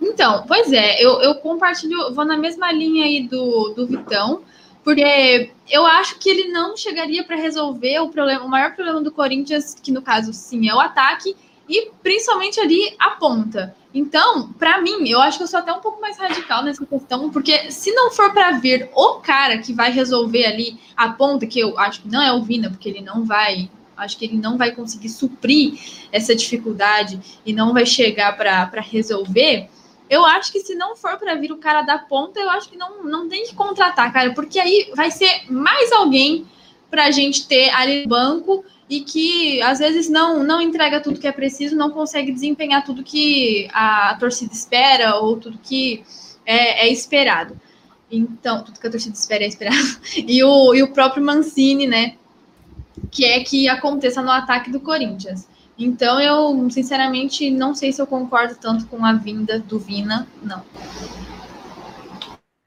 Então, pois é, eu, eu compartilho, vou na mesma linha aí do, do Vitão. Porque eu acho que ele não chegaria para resolver o problema, o maior problema do Corinthians, que no caso sim é o ataque, e principalmente ali a ponta. Então, para mim, eu acho que eu sou até um pouco mais radical nessa questão, porque se não for para vir o cara que vai resolver ali a ponta, que eu acho que não é o Vina, porque ele não vai, acho que ele não vai conseguir suprir essa dificuldade e não vai chegar para resolver eu acho que se não for para vir o cara da ponta, eu acho que não, não tem que contratar, cara, porque aí vai ser mais alguém para a gente ter ali no banco e que às vezes não não entrega tudo que é preciso, não consegue desempenhar tudo que a torcida espera ou tudo que é, é esperado. Então, tudo que a torcida espera é esperado. E o, e o próprio Mancini, né? Que é que aconteça no ataque do Corinthians. Então, eu, sinceramente, não sei se eu concordo tanto com a vinda do Vina, não.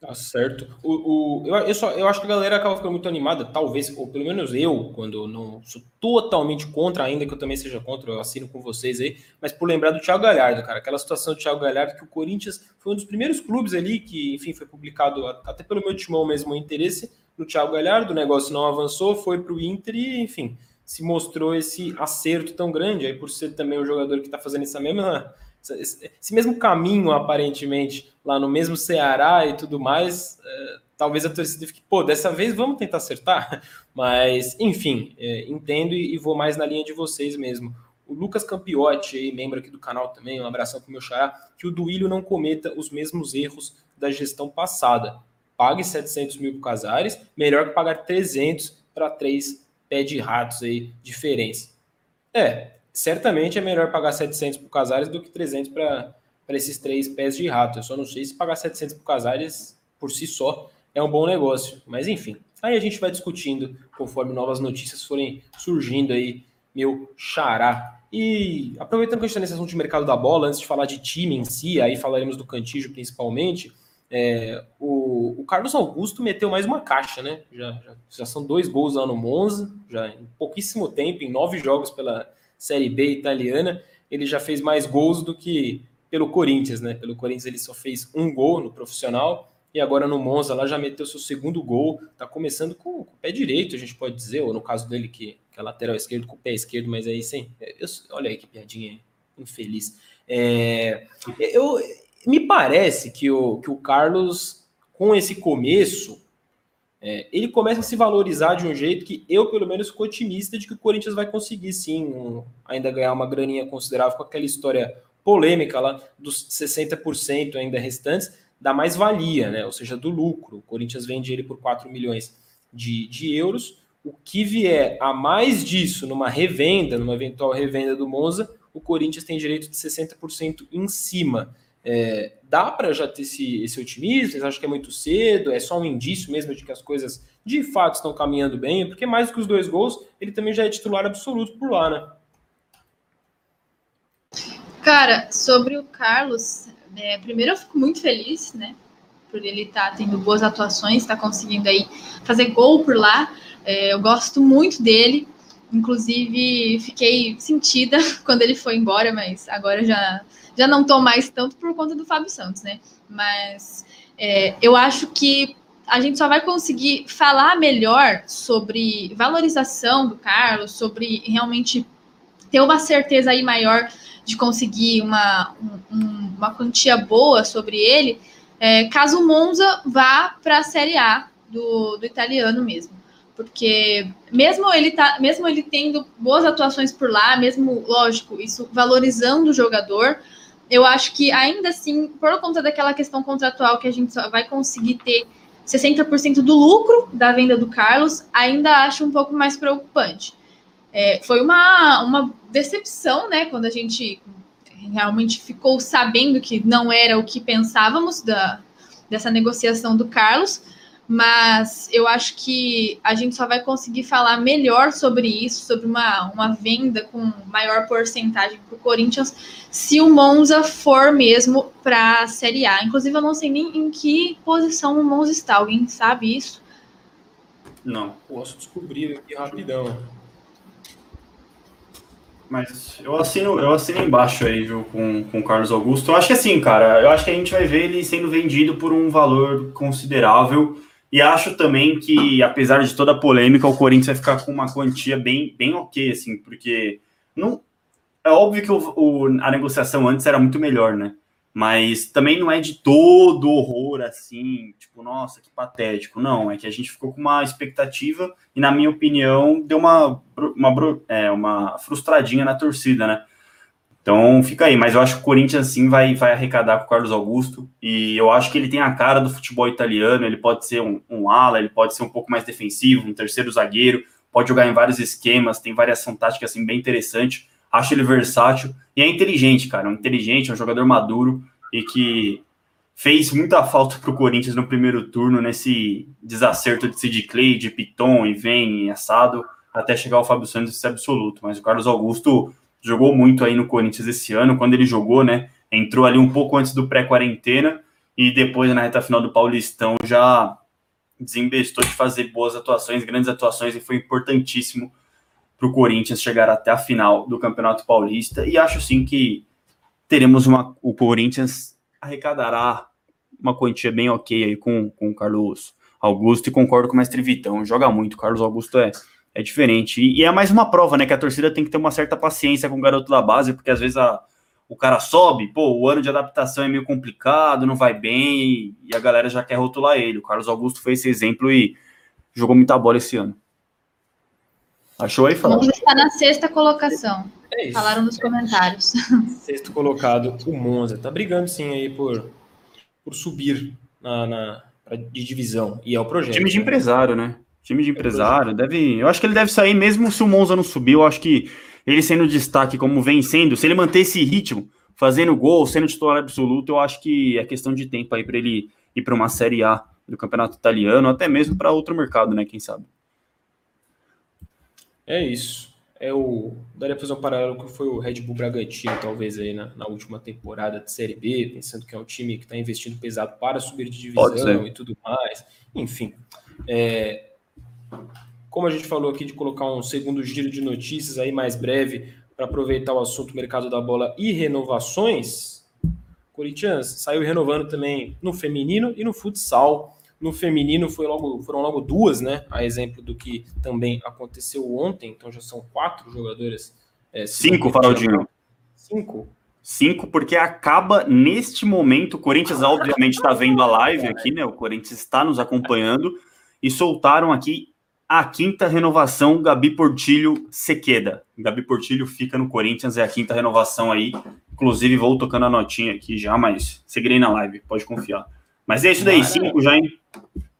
Tá certo. O, o, eu, eu, só, eu acho que a galera acaba ficando muito animada, talvez, ou pelo menos eu, quando não sou totalmente contra, ainda que eu também seja contra, eu assino com vocês aí, mas por lembrar do Thiago Galhardo, cara, aquela situação do Thiago Galhardo, que o Corinthians foi um dos primeiros clubes ali que, enfim, foi publicado até pelo meu timão mesmo o interesse no Thiago Galhardo, o negócio não avançou, foi para o Inter e, enfim, se mostrou esse acerto tão grande, aí por ser também o jogador que está fazendo essa mesma, esse mesmo caminho, aparentemente, lá no mesmo Ceará e tudo mais, é, talvez a torcida fique, pô, dessa vez vamos tentar acertar, mas, enfim, é, entendo e, e, vou mais na linha de vocês mesmo. O Lucas Campiotti, membro aqui do canal também, um abração para o meu xará, que o Duílio não cometa os mesmos erros da gestão passada. Pague 700 mil para Casares, melhor que pagar 300 para três pé de ratos aí, diferença. É, certamente é melhor pagar 700 por Casares do que 300 para esses três pés de rato. Eu só não sei se pagar 700 por Casares por si só é um bom negócio. Mas enfim, aí a gente vai discutindo conforme novas notícias forem surgindo aí, meu xará. E aproveitando que a gente está nesse assunto de mercado da bola, antes de falar de time em si, aí falaremos do Cantígio principalmente, é, o, o, Carlos Augusto meteu mais uma caixa, né? Já, já, já, são dois gols lá no Monza, já em pouquíssimo tempo, em nove jogos pela Série B italiana, ele já fez mais gols do que pelo Corinthians, né? Pelo Corinthians ele só fez um gol no profissional e agora no Monza lá já meteu seu segundo gol, tá começando com, com o pé direito, a gente pode dizer, ou no caso dele que, que é lateral esquerdo com o pé esquerdo, mas aí sem. Eu, olha aí que piadinha infeliz. É, eu, me parece que o, que o Carlos, com esse começo, é, ele começa a se valorizar de um jeito que eu, pelo menos, fico otimista de que o Corinthians vai conseguir, sim, um, ainda ganhar uma graninha considerável com aquela história polêmica lá dos 60% ainda restantes da mais-valia, né? ou seja, do lucro. O Corinthians vende ele por 4 milhões de, de euros. O que vier a mais disso numa revenda, numa eventual revenda do Monza, o Corinthians tem direito de 60% em cima. É, dá para já ter esse, esse otimismo? Vocês acham que é muito cedo? É só um indício mesmo de que as coisas de fato estão caminhando bem? Porque mais que os dois gols, ele também já é titular absoluto por lá, né? Cara, sobre o Carlos, é, primeiro eu fico muito feliz, né? Por ele estar tá tendo boas atuações, está conseguindo aí fazer gol por lá. É, eu gosto muito dele. Inclusive, fiquei sentida quando ele foi embora, mas agora já já não estou mais tanto por conta do Fábio Santos, né? Mas é, eu acho que a gente só vai conseguir falar melhor sobre valorização do Carlos, sobre realmente ter uma certeza aí maior de conseguir uma, um, uma quantia boa sobre ele, é, caso o Monza vá para a Série A do, do italiano mesmo. Porque mesmo ele tá, mesmo ele tendo boas atuações por lá, mesmo, lógico, isso valorizando o jogador, eu acho que ainda assim, por conta daquela questão contratual que a gente só vai conseguir ter 60% do lucro da venda do Carlos, ainda acho um pouco mais preocupante. É, foi uma, uma decepção, né, quando a gente realmente ficou sabendo que não era o que pensávamos da, dessa negociação do Carlos, mas eu acho que a gente só vai conseguir falar melhor sobre isso, sobre uma, uma venda com maior porcentagem para o Corinthians, se o Monza for mesmo para a Série A. Inclusive, eu não sei nem em que posição o Monza está. Alguém sabe isso? Não. Posso descobrir aqui rapidão. Mas eu assino, eu assino embaixo aí, viu, com, com o Carlos Augusto. Eu acho que assim, cara, eu acho que a gente vai ver ele sendo vendido por um valor considerável. E acho também que, apesar de toda a polêmica, o Corinthians vai ficar com uma quantia bem, bem ok, assim, porque não, é óbvio que o, o, a negociação antes era muito melhor, né? Mas também não é de todo horror assim, tipo, nossa, que patético. Não, é que a gente ficou com uma expectativa e, na minha opinião, deu uma, uma, é, uma frustradinha na torcida, né? Então fica aí, mas eu acho que o Corinthians sim vai, vai arrecadar com o Carlos Augusto e eu acho que ele tem a cara do futebol italiano. Ele pode ser um, um ala, ele pode ser um pouco mais defensivo, um terceiro zagueiro, pode jogar em vários esquemas, tem variação tática assim bem interessante. Acho ele versátil e é inteligente, cara. Um inteligente, é um jogador maduro e que fez muita falta para o Corinthians no primeiro turno nesse desacerto de Sid Clay, de Piton e vem assado até chegar o Fábio Santos esse absoluto. Mas o Carlos Augusto jogou muito aí no Corinthians esse ano. Quando ele jogou, né? Entrou ali um pouco antes do pré-quarentena e depois na reta final do Paulistão já desembestou de fazer boas atuações, grandes atuações e foi importantíssimo para o Corinthians chegar até a final do Campeonato Paulista. E acho sim que teremos uma. O Corinthians arrecadará uma quantia bem ok aí com, com o Carlos Augusto e concordo com o mestre Vitão. Joga muito, Carlos Augusto é é diferente. E, e, é mais uma prova, né? Que a torcida tem que ter uma certa paciência com o garoto da base, porque às vezes a, o cara sobe, pô, o ano de adaptação é meio complicado, não vai bem, e a galera já quer rotular ele. O Carlos Augusto foi esse exemplo e jogou muita bola esse ano. Achou aí, Fábio? Monza está na sexta colocação. É isso. Falaram nos comentários. Sexto colocado, o Monza. Tá brigando sim aí por, por subir na, na de divisão. E é o projeto. Time de né? empresário, né? Time de empresário, deve. Eu acho que ele deve sair mesmo se o Monza não subir. Eu acho que ele sendo destaque como vem sendo, se ele manter esse ritmo, fazendo gol, sendo titular absoluto, eu acho que é questão de tempo aí para ele ir para uma Série A do Campeonato Italiano, até mesmo para outro mercado, né? Quem sabe. É isso. É o. Daria para fazer um paralelo que foi o Red Bull Bragantino, talvez, aí na, na, última temporada de Série B, pensando que é um time que está investindo pesado para subir de divisão e tudo mais. Enfim. É, como a gente falou aqui de colocar um segundo giro de notícias aí mais breve para aproveitar o assunto mercado da bola e renovações, Corinthians saiu renovando também no feminino e no futsal. No feminino foi logo, foram logo duas, né? A exemplo do que também aconteceu ontem. Então já são quatro jogadoras. É, Cinco, Faraldinho. Cinco. Cinco, porque acaba neste momento. O Corinthians, obviamente, está vendo a live aqui, né? O Corinthians está nos acompanhando e soltaram aqui a quinta renovação, Gabi Portilho Sequeda. Gabi Portilho fica no Corinthians, é a quinta renovação aí. Inclusive, vou tocando a notinha aqui já, mas seguirei na live, pode confiar. Mas é isso daí, cinco já, hein?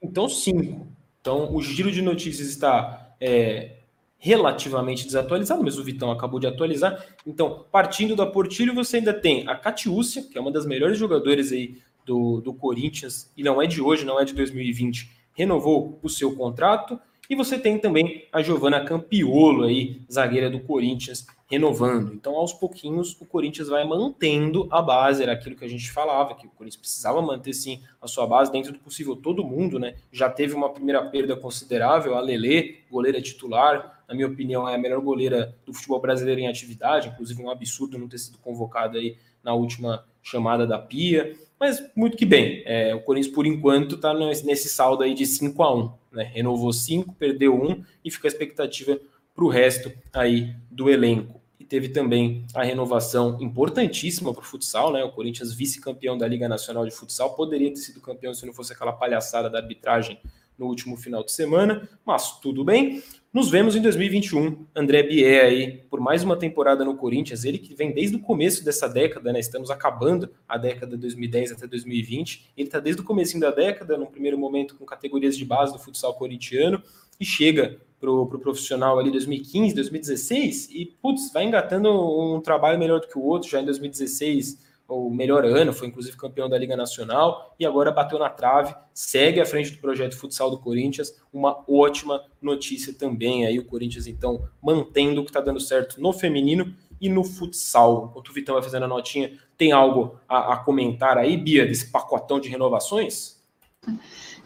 Então, cinco. Então, o giro de notícias está é, relativamente desatualizado, mas o Vitão acabou de atualizar. Então, partindo da Portilho, você ainda tem a Catiúcia, que é uma das melhores jogadoras aí do, do Corinthians, e não é de hoje, não é de 2020, renovou o seu contrato. E você tem também a Giovana Campiolo aí, zagueira do Corinthians, renovando. Então, aos pouquinhos, o Corinthians vai mantendo a base, era aquilo que a gente falava, que o Corinthians precisava manter sim a sua base dentro do possível. Todo mundo, né? Já teve uma primeira perda considerável, a Lele, goleira titular, na minha opinião, é a melhor goleira do futebol brasileiro em atividade, inclusive um absurdo não ter sido convocada aí na última chamada da Pia. Mas muito que bem, é, o Corinthians, por enquanto, está nesse saldo aí de 5 a 1 né? Renovou 5, perdeu 1 um, e fica a expectativa para o resto aí do elenco. E teve também a renovação importantíssima para o futsal, né? O Corinthians, vice-campeão da Liga Nacional de Futsal, poderia ter sido campeão se não fosse aquela palhaçada da arbitragem no último final de semana, mas tudo bem. Nos vemos em 2021. André Bier aí, por mais uma temporada no Corinthians, ele que vem desde o começo dessa década, né? Estamos acabando a década de 2010 até 2020. Ele está desde o começo da década, no primeiro momento com categorias de base do futsal corintiano, e chega para o pro profissional ali 2015, 2016, e putz, vai engatando um trabalho melhor do que o outro, já em 2016 o melhor ano, foi inclusive campeão da Liga Nacional e agora bateu na trave, segue à frente do projeto futsal do Corinthians, uma ótima notícia também aí, o Corinthians então mantendo o que está dando certo no feminino e no futsal. Enquanto o Vitão vai fazendo a notinha, tem algo a, a comentar aí, Bia, desse pacotão de renovações?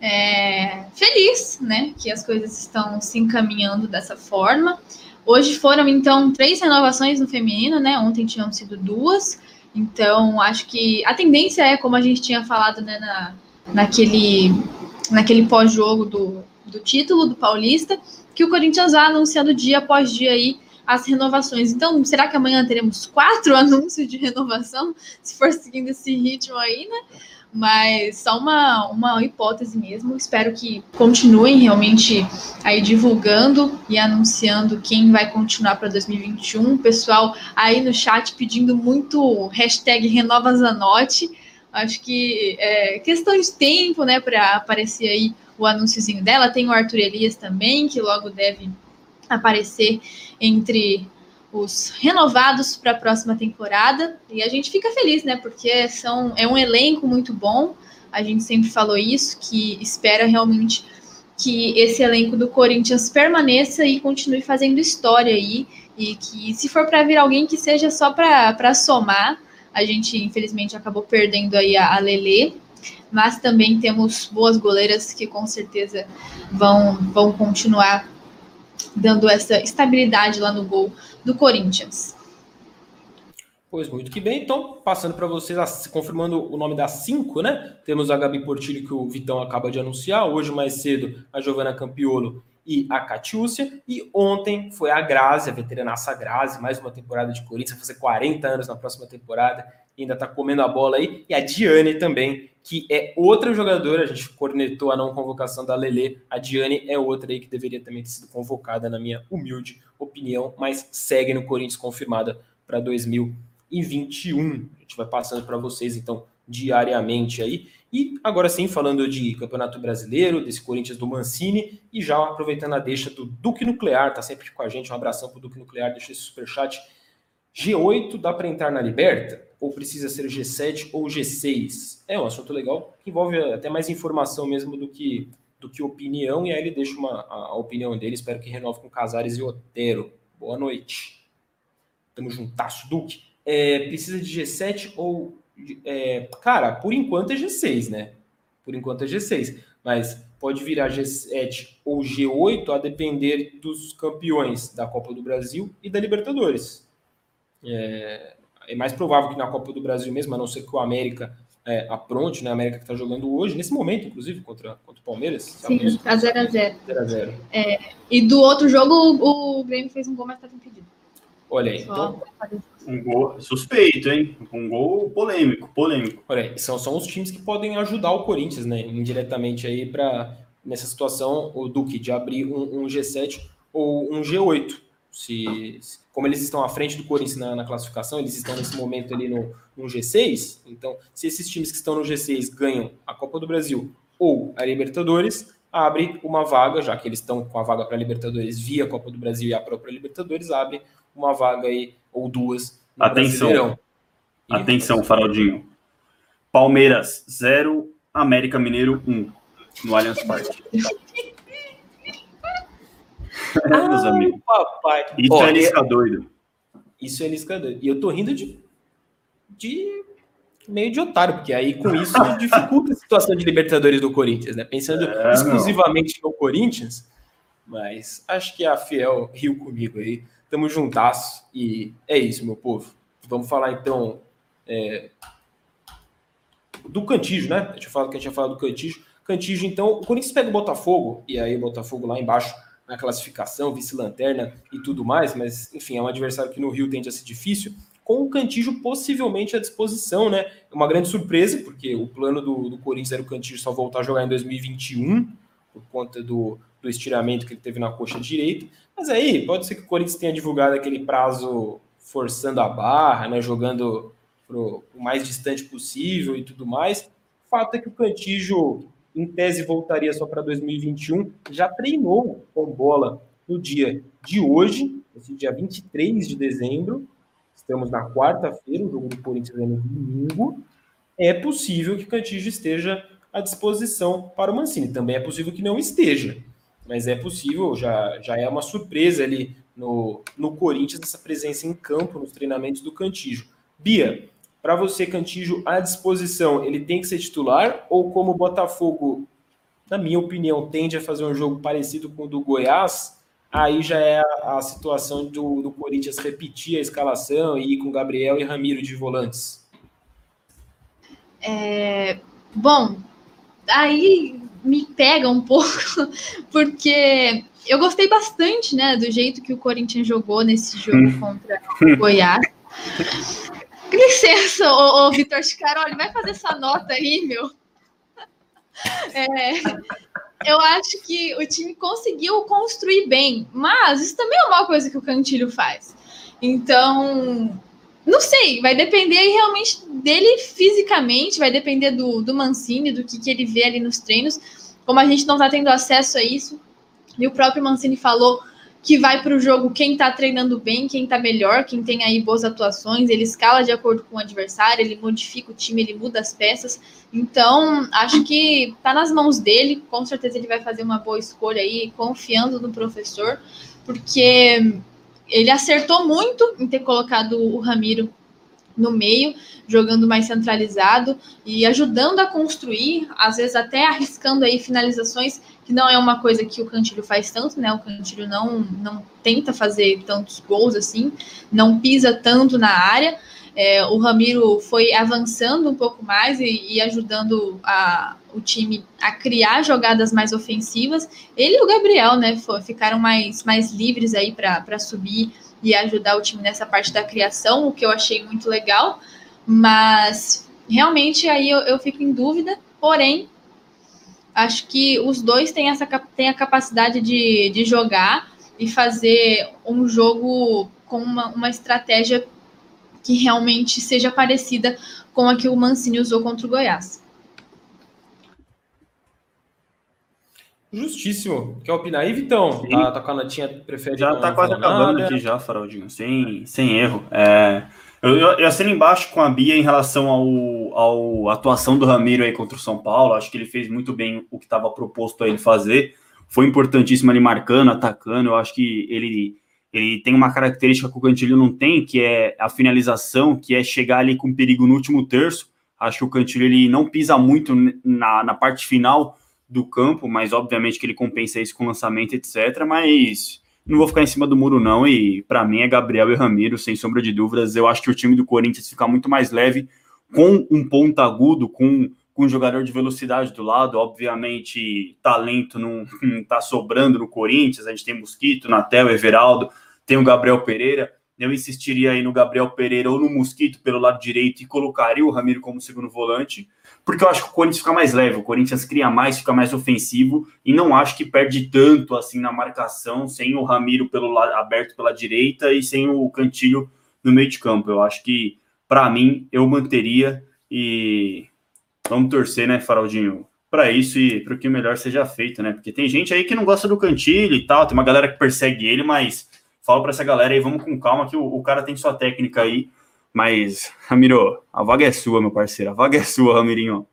É, feliz, né, que as coisas estão se encaminhando dessa forma. Hoje foram, então, três renovações no feminino, né? Ontem tinham sido duas. Então, acho que a tendência é, como a gente tinha falado né, na, naquele, naquele pós-jogo do, do título do Paulista, que o Corinthians vai anunciando dia após dia aí as renovações. Então, será que amanhã teremos quatro anúncios de renovação, se for seguindo esse ritmo aí, né? Mas só uma, uma hipótese mesmo. Espero que continuem realmente aí divulgando e anunciando quem vai continuar para 2021. pessoal aí no chat pedindo muito hashtag RenovasAnote. Acho que é questão de tempo, né, para aparecer aí o anúnciozinho dela. Tem o Arthur Elias também, que logo deve aparecer entre os renovados para a próxima temporada. E a gente fica feliz, né? Porque são, é um elenco muito bom. A gente sempre falou isso, que espera realmente que esse elenco do Corinthians permaneça e continue fazendo história aí. E que se for para vir alguém que seja só para somar, a gente infelizmente acabou perdendo aí a, a Lele, mas também temos boas goleiras que com certeza vão, vão continuar dando essa estabilidade lá no gol do Corinthians. Pois muito que bem. Então, passando para vocês, confirmando o nome das cinco, né? Temos a Gabi Portilho, que o Vitão acaba de anunciar. Hoje, mais cedo, a Giovana Campiolo e a Catiúcia. E ontem foi a Grazi, a veteranaça Grazi, mais uma temporada de Corinthians, vai fazer 40 anos na próxima temporada ainda está comendo a bola aí. E a Diane também, que é outra jogadora, a gente cornetou a não convocação da Lele. A Diane é outra aí que deveria também ter sido convocada, na minha humilde opinião, mas segue no Corinthians confirmada para 2021. A gente vai passando para vocês, então, diariamente aí. E agora sim, falando de Campeonato Brasileiro, desse Corinthians do Mancini, e já aproveitando a deixa do Duque Nuclear, tá sempre com a gente, um abração pro Duque Nuclear, deixa esse superchat. G8 dá para entrar na Liberta? Ou precisa ser G7 ou G6? É um assunto legal, que envolve até mais informação mesmo do que, do que opinião, e aí ele deixa uma, a, a opinião dele, espero que renove com Casares e Otero. Boa noite. Tamo juntasso, Duque. É, precisa de G7 ou é, cara, por enquanto é G6, né? Por enquanto é G6. Mas pode virar G7 ou G8 a depender dos campeões da Copa do Brasil e da Libertadores. É, é mais provável que na Copa do Brasil mesmo, a não ser que o América é, apronte, né? A América que está jogando hoje, nesse momento, inclusive, contra, contra o Palmeiras. Sim, a 0x0. 0x0. É, e do outro jogo, o, o Grêmio fez um gol, mas estava impedido. Olha aí, então, um gol suspeito, hein? Um gol polêmico, polêmico. Olha aí, são, são os times que podem ajudar o Corinthians, né? Indiretamente aí para nessa situação o Duque de abrir um, um, G7 ou um G8. Se, se, como eles estão à frente do Corinthians na, na, classificação, eles estão nesse momento ali no, no G6. Então, se esses times que estão no G6 ganham a Copa do Brasil ou a Libertadores, abre uma vaga, já que eles estão com a vaga para a Libertadores via Copa do Brasil e a própria Libertadores, abre uma vaga aí, ou duas. Atenção. Atenção, Faraldinho. Palmeiras 0, América Mineiro 1, um, no Allianz Parque. Meus amigos. Papai. Isso Ó, é lisca doido. Isso é lisca doido. E eu tô rindo de, de meio de otário, porque aí com isso dificulta a situação de Libertadores do Corinthians, né? Pensando é, exclusivamente não. no Corinthians, mas acho que a Fiel riu comigo aí. Tamo juntas e é isso, meu povo. Vamos falar então é, do Cantígio, né? A gente falado que a gente ia falar do Cantígio. Cantígio, então, o Corinthians pega o Botafogo, e aí o Botafogo lá embaixo na classificação, vice-lanterna e tudo mais, mas enfim, é um adversário que no Rio tende a ser difícil, com o Cantígio possivelmente à disposição, né? É uma grande surpresa, porque o plano do, do Corinthians era o Cantígio só voltar a jogar em 2021, por conta do, do estiramento que ele teve na coxa direita. Mas aí, pode ser que o Corinthians tenha divulgado aquele prazo forçando a barra, né, jogando pro, o mais distante possível e tudo mais. O fato é que o Cantijo, em tese, voltaria só para 2021. Já treinou com bola no dia de hoje, esse dia 23 de dezembro. Estamos na quarta-feira, o jogo do Corinthians é no domingo. É possível que o Cantijo esteja à disposição para o Mancini. Também é possível que não esteja, mas é possível, já, já é uma surpresa ali no, no Corinthians essa presença em campo, nos treinamentos do Cantijo. Bia, para você, Cantijo, à disposição, ele tem que ser titular ou como o Botafogo, na minha opinião, tende a fazer um jogo parecido com o do Goiás, aí já é a, a situação do, do Corinthians repetir a escalação e ir com Gabriel e Ramiro de volantes? É, bom, aí me pega um pouco, porque eu gostei bastante, né, do jeito que o Corinthians jogou nesse jogo hum. contra o Goiás. Licença, ô, ô Vitor Chicaroli, vai fazer essa nota aí, meu. É, eu acho que o time conseguiu construir bem, mas isso também é uma coisa que o Cantilho faz. Então, não sei, vai depender realmente dele fisicamente, vai depender do, do Mancini, do que, que ele vê ali nos treinos. Como a gente não está tendo acesso a isso, e o próprio Mancini falou que vai para o jogo quem está treinando bem, quem está melhor, quem tem aí boas atuações, ele escala de acordo com o adversário, ele modifica o time, ele muda as peças. Então, acho que está nas mãos dele, com certeza ele vai fazer uma boa escolha aí, confiando no professor, porque ele acertou muito em ter colocado o Ramiro no meio, jogando mais centralizado e ajudando a construir, às vezes até arriscando aí finalizações, que não é uma coisa que o Cantilho faz tanto, né? O Cantilho não, não tenta fazer tantos gols assim, não pisa tanto na área. É, o Ramiro foi avançando um pouco mais e, e ajudando a, o time a criar jogadas mais ofensivas. Ele e o Gabriel, né, ficaram mais, mais livres aí para subir e ajudar o time nessa parte da criação, o que eu achei muito legal. Mas realmente aí eu, eu fico em dúvida, porém, acho que os dois têm, essa, têm a capacidade de, de jogar e fazer um jogo com uma, uma estratégia que realmente seja parecida com a que o Mancini usou contra o Goiás. Justíssimo. Quer opinar aí, Vitão? Tá, tá com a notinha prefere? Já tá quase acabando aqui já, Faraldinho, sem, sem erro. É, eu, eu, eu assino embaixo com a Bia em relação ao, ao atuação do Ramiro aí contra o São Paulo. Acho que ele fez muito bem o que estava proposto a ele fazer. Foi importantíssimo ali marcando, atacando. Eu acho que ele, ele tem uma característica que o Cantilho não tem, que é a finalização, que é chegar ali com perigo no último terço. Acho que o Cantilho ele não pisa muito na, na parte final do campo, mas obviamente que ele compensa isso com lançamento, etc. Mas não vou ficar em cima do muro, não. E para mim é Gabriel e Ramiro, sem sombra de dúvidas. Eu acho que o time do Corinthians fica muito mais leve com um ponto agudo, com, com um jogador de velocidade do lado. Obviamente, talento não, não tá sobrando no Corinthians. A gente tem Mosquito, Natel, Everaldo, tem o Gabriel Pereira. Eu insistiria aí no Gabriel Pereira ou no Mosquito pelo lado direito e colocaria o Ramiro como segundo volante porque eu acho que o Corinthians fica mais leve, o Corinthians cria mais, fica mais ofensivo, e não acho que perde tanto assim na marcação, sem o Ramiro pelo lado aberto pela direita e sem o Cantilho no meio de campo. Eu acho que, para mim, eu manteria e vamos torcer, né, Faraldinho, para isso e para o melhor seja feito, né? Porque tem gente aí que não gosta do Cantilho e tal, tem uma galera que persegue ele, mas falo para essa galera aí, vamos com calma que o, o cara tem sua técnica aí mas, Ramiro, a vaga é sua, meu parceiro. A vaga é sua, Ramirinho.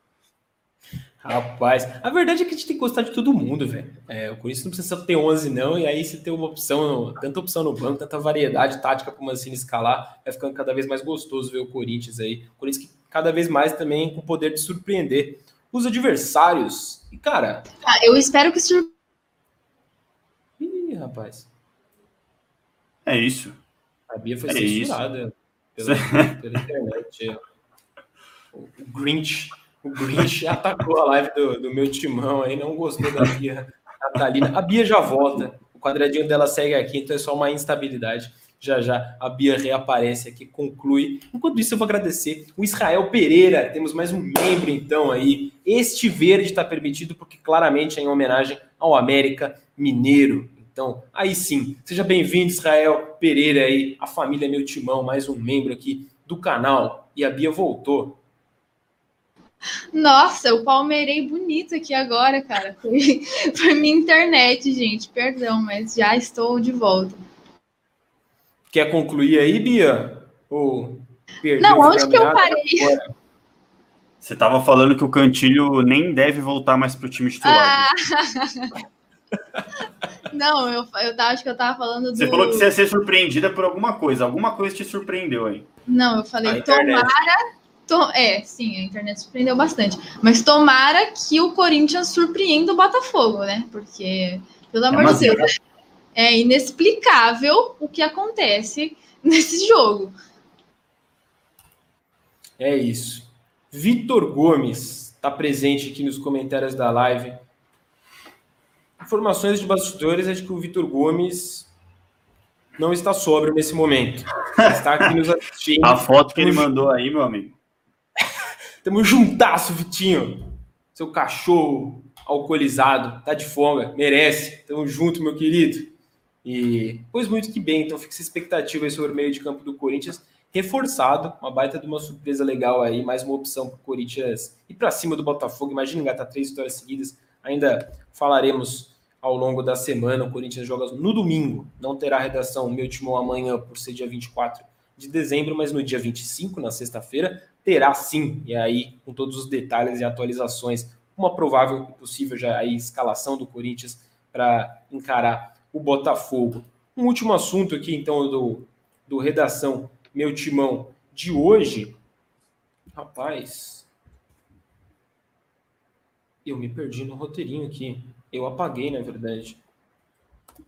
Rapaz, a verdade é que a gente tem que gostar de todo mundo, velho. É, o Corinthians não precisa ter 11, não. E aí, se tem uma opção, tanta opção no banco, tanta variedade tática para o Mancini escalar, vai ficando cada vez mais gostoso ver o Corinthians aí. O Corinthians que cada vez mais também com o poder de surpreender os adversários. E, cara. Ah, eu espero que sur... Ih, rapaz. É isso. A Bia foi é censurada. Isso pela, internet. O Grinch, o Grinch atacou a live do, do meu timão aí, não gostou da Bia Natalina. A Bia já volta, o quadradinho dela segue aqui, então é só uma instabilidade. Já já a Bia reaparece aqui, conclui. Enquanto isso, eu vou agradecer o Israel Pereira. Temos mais um membro, então, aí. Este verde está permitido porque claramente é em homenagem ao América Mineiro. Então, aí sim, seja bem-vindo, Israel Pereira aí, a família Meu Timão, mais um membro aqui do canal. E a Bia voltou. Nossa, eu palmeirei bonito aqui agora, cara. Foi, foi minha internet, gente. Perdão, mas já estou de volta. Quer concluir aí, Bia? Ou Não, onde que eu parei? Agora? Você estava falando que o Cantilho nem deve voltar mais para o time titular. Ah. Não, eu, eu acho que eu tava falando do. Você falou que você ia ser surpreendida por alguma coisa. Alguma coisa te surpreendeu aí. Não, eu falei, tomara. To... É, sim, a internet surpreendeu bastante. Mas tomara que o Corinthians surpreenda o Botafogo, né? Porque, pelo é amor de Deus, é inexplicável o que acontece nesse jogo. É isso. Vitor Gomes está presente aqui nos comentários da live Informações de bastidores é de que o Vitor Gomes não está sóbrio nesse momento. Está aqui nos assistindo. A foto que ele mandou aí, meu amigo. Tamo juntasso, Vitinho. Seu cachorro alcoolizado, tá de folga, merece. Tamo junto, meu querido. E pois muito que bem, então fica essa expectativa aí sobre o meio de campo do Corinthians reforçado, uma baita de uma surpresa legal aí, mais uma opção para o Corinthians ir para cima do Botafogo. Imagina engatar três vitórias seguidas. Ainda falaremos ao longo da semana. O Corinthians joga no domingo, não terá redação meu timão amanhã por ser dia 24 de dezembro, mas no dia 25, na sexta-feira, terá sim, e aí com todos os detalhes e atualizações, uma provável e possível já aí escalação do Corinthians para encarar o Botafogo. Um último assunto aqui então do, do redação meu timão de hoje. Rapaz, eu me perdi no roteirinho aqui. Eu apaguei, na verdade.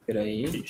Peraí.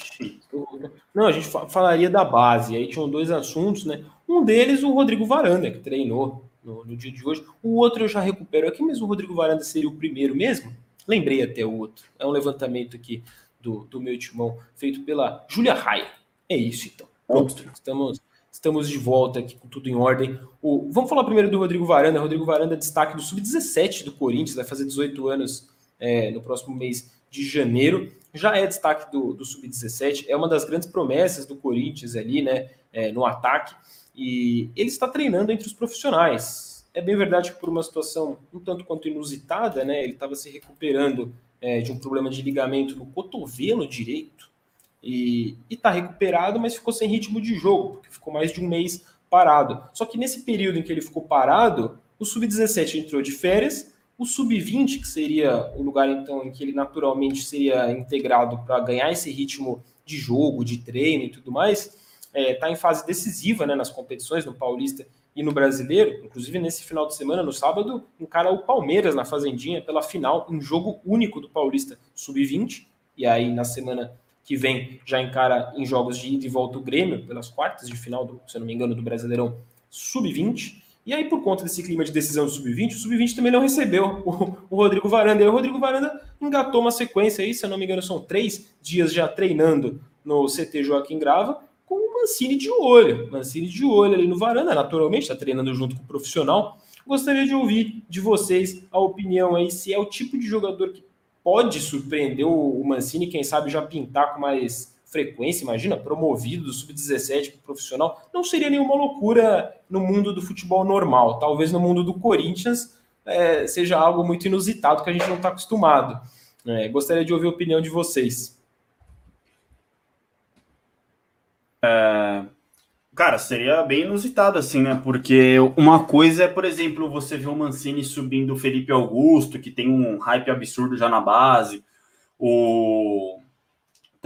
Não, a gente falaria da base. Aí tinham dois assuntos, né? Um deles, o Rodrigo Varanda, que treinou no, no, dia de hoje. O outro eu já recupero aqui, mas o Rodrigo Varanda seria o primeiro mesmo? Lembrei até o outro. É um levantamento aqui do, do meu timão, feito pela Júlia Raia. É isso, então. Pronto. Estamos, estamos de volta aqui com tudo em ordem. O, vamos falar primeiro do Rodrigo Varanda. Rodrigo Varanda, destaque do Sub-17 do Corinthians, vai fazer 18 anos é, no próximo mês de janeiro. Já é destaque do, do Sub-17, é uma das grandes promessas do Corinthians ali, né, é, no ataque. e ele está treinando entre os profissionais. É bem verdade que por uma situação um tanto quanto inusitada, né? Ele estava se recuperando é, de um problema de ligamento no cotovelo direito e está recuperado, mas ficou sem ritmo de jogo, porque ficou mais de um mês parado. Só que nesse período em que ele ficou parado, o sub-17 entrou de férias, o sub-20, que seria o lugar então em que ele naturalmente seria integrado para ganhar esse ritmo de jogo, de treino e tudo mais, está é, tá em fase decisiva né, nas competições, no Paulista e no Brasileiro. Inclusive, nesse final de semana, no sábado, encara o Palmeiras na Fazendinha pela final, em jogo único do Paulista Sub-20. E aí, na semana que vem, já encara em jogos de ida e volta o Grêmio, pelas quartas de final, do, se não me engano, do Brasileirão Sub-20. E aí, por conta desse clima de decisão do Sub-20, o Sub-20 também não recebeu o, Rodrigo Varanda. E o Rodrigo Varanda engatou uma sequência aí, se eu não me engano, são três dias já treinando no CT Joaquim Grava, com o Mancini de olho. Mancini de olho ali no Varanda, naturalmente, está treinando junto com o profissional. Gostaria de ouvir de vocês a opinião aí, se é o tipo de jogador que pode surpreender o Mancini, quem sabe já pintar com mais frequência, imagina, promovido do sub-17 para profissional, não seria nenhuma loucura no mundo do futebol normal. Talvez no mundo do Corinthians é, seja algo muito inusitado que a gente não está acostumado. É, gostaria de ouvir a opinião de vocês. É, cara, seria bem inusitado, assim, né? Porque uma coisa é, por exemplo, você ver o Mancini subindo o Felipe Augusto, que tem um hype absurdo já na base, o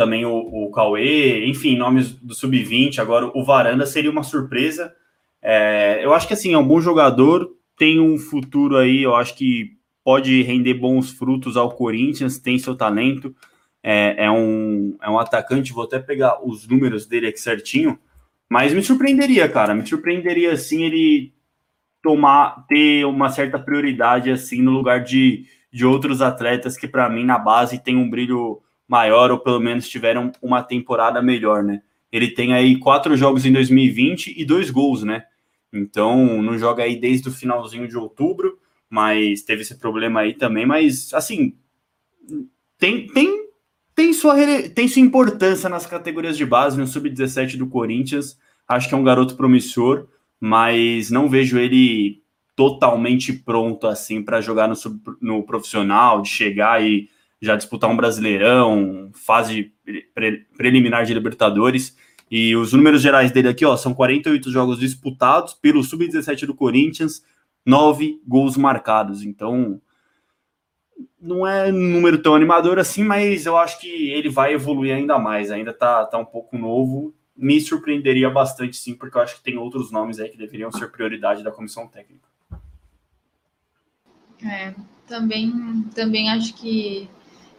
também o, o Cauê, enfim, nomes do Sub-20. Agora, o Varanda seria uma surpresa. É, eu acho que, assim, algum jogador tem um futuro aí, eu acho que pode render bons frutos ao Corinthians, tem seu talento. É, é, um, é um atacante, vou até pegar os números dele aqui certinho, mas me surpreenderia, cara, me surpreenderia, assim, ele tomar, ter uma certa prioridade, assim, no lugar de, de outros atletas que, para mim, na base, tem um brilho maior, ou pelo menos tiveram uma temporada melhor, né? Ele tem aí quatro jogos em 2020 e dois gols, né? Então, não joga aí desde o finalzinho de outubro, mas teve esse problema aí também. Mas, assim, tem, tem, tem, sua, tem sua importância nas categorias de base, no sub-17 do Corinthians. Acho que é um garoto promissor, mas não vejo ele totalmente pronto, assim, para jogar no, sub, no profissional, de chegar e já disputar um Brasileirão, fase pre preliminar de Libertadores. E os números gerais dele aqui, ó, são 48 jogos disputados pelo Sub-17 do Corinthians, 9 gols marcados. Então, não é um número tão animador assim, mas eu acho que ele vai evoluir ainda mais. Ainda tá, tá um pouco novo. Me surpreenderia bastante, sim, porque eu acho que tem outros nomes aí que deveriam ser prioridade da comissão técnica. É, também, também acho que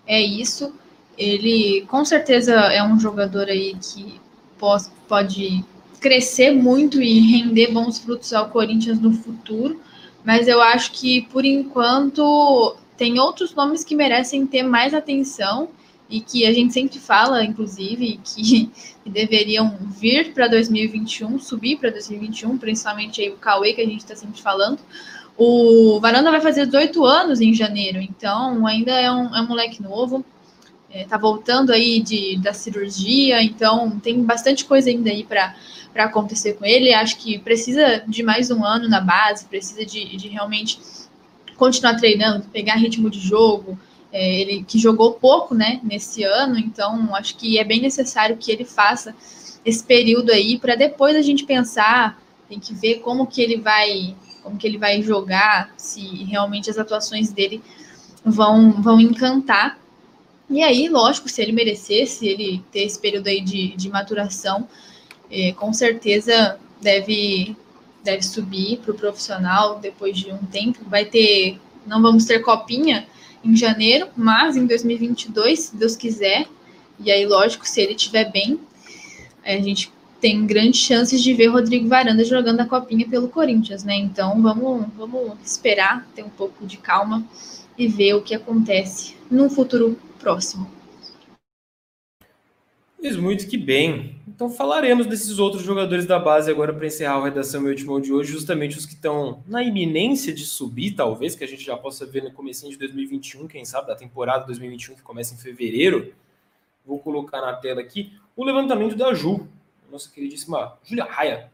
é isso. Ele com certeza é um jogador aí que pode crescer muito e render bons frutos ao Corinthians no futuro, mas eu acho que por enquanto tem outros nomes que merecem ter mais atenção e que a gente sempre fala, inclusive, que, que deveriam vir para 2021, subir para 2021, principalmente aí o Cauê, que a gente está sempre falando, o Varanda vai fazer 18 anos em janeiro, então ainda é um, é um moleque novo. É, tá voltando aí de, da cirurgia, então tem bastante coisa ainda aí para acontecer com ele. Acho que precisa de mais um ano na base, precisa de, de realmente continuar treinando, pegar ritmo de jogo. É, ele que jogou pouco, né, nesse ano, então acho que é bem necessário que ele faça esse período aí para depois a gente pensar, tem que ver como que ele vai como que ele vai jogar, se realmente as atuações dele vão, vão encantar. E aí, lógico, se ele merecer, se ele ter esse período aí de, de maturação, é, com certeza deve, deve subir para o profissional depois de um tempo. Vai ter, não vamos ter copinha em janeiro, mas em 2022, se Deus quiser. E aí, lógico, se ele estiver bem, a gente tem grandes chances de ver Rodrigo Varanda jogando a copinha pelo Corinthians, né? Então vamos, vamos esperar, ter um pouco de calma e ver o que acontece num futuro próximo. Diz muito que bem. Então falaremos desses outros jogadores da base agora para encerrar a redação meu último de hoje, justamente os que estão na iminência de subir, talvez, que a gente já possa ver no começo de 2021, quem sabe, da temporada 2021 que começa em fevereiro. Vou colocar na tela aqui o levantamento da Ju, nossa queridíssima Júlia Raia.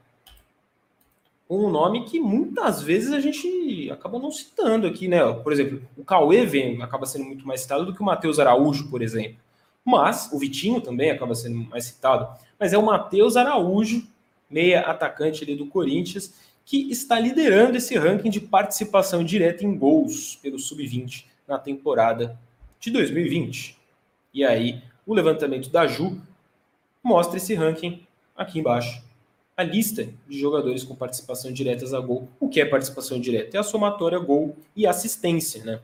um nome que muitas vezes a gente acaba não citando aqui, né? Por exemplo, o Cauê vem, acaba sendo muito mais citado do que o Matheus Araújo, por exemplo. Mas o Vitinho também acaba sendo mais citado. Mas é o Matheus Araújo, meia atacante ali do Corinthians, que está liderando esse ranking de participação direta em gols pelo Sub-20 na temporada de 2020. E aí, o levantamento da Ju mostra esse ranking aqui embaixo a lista de jogadores com participação diretas a gol. O que é participação direta? É a somatória gol e assistência, né?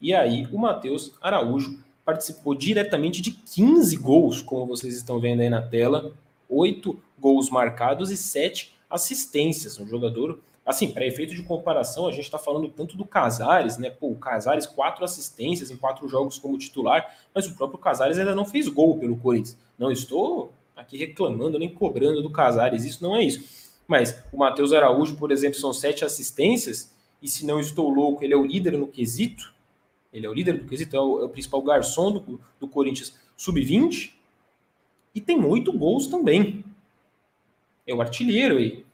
E aí, o Matheus Araújo participou diretamente de 15 gols, como vocês estão vendo aí na tela, 8 gols marcados e 7 assistências. Um jogador, assim, para efeito de comparação, a gente está falando tanto do Casares, né? Pô, o Casares, quatro assistências em quatro jogos como titular, mas o próprio Casares ainda não fez gol pelo Corinthians. Não estou aqui reclamando nem cobrando do Casares, isso não é isso. Mas o Matheus Araújo, por exemplo, são sete assistências, e se não estou louco, ele é o líder no quesito. Ele é o líder do quesito, é o, é o principal garçom do, do Corinthians sub-20. E tem oito gols também. É o artilheiro aí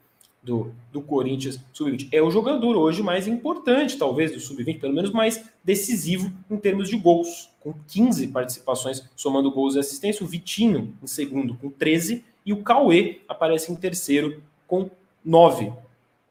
do, do Corinthians sub-20. É o jogador hoje mais importante, talvez, do sub-20, pelo menos mais decisivo em termos de gols, com 15 participações, somando gols e assistência. O Vitinho em segundo, com 13, e o Cauê aparece em terceiro, com 9.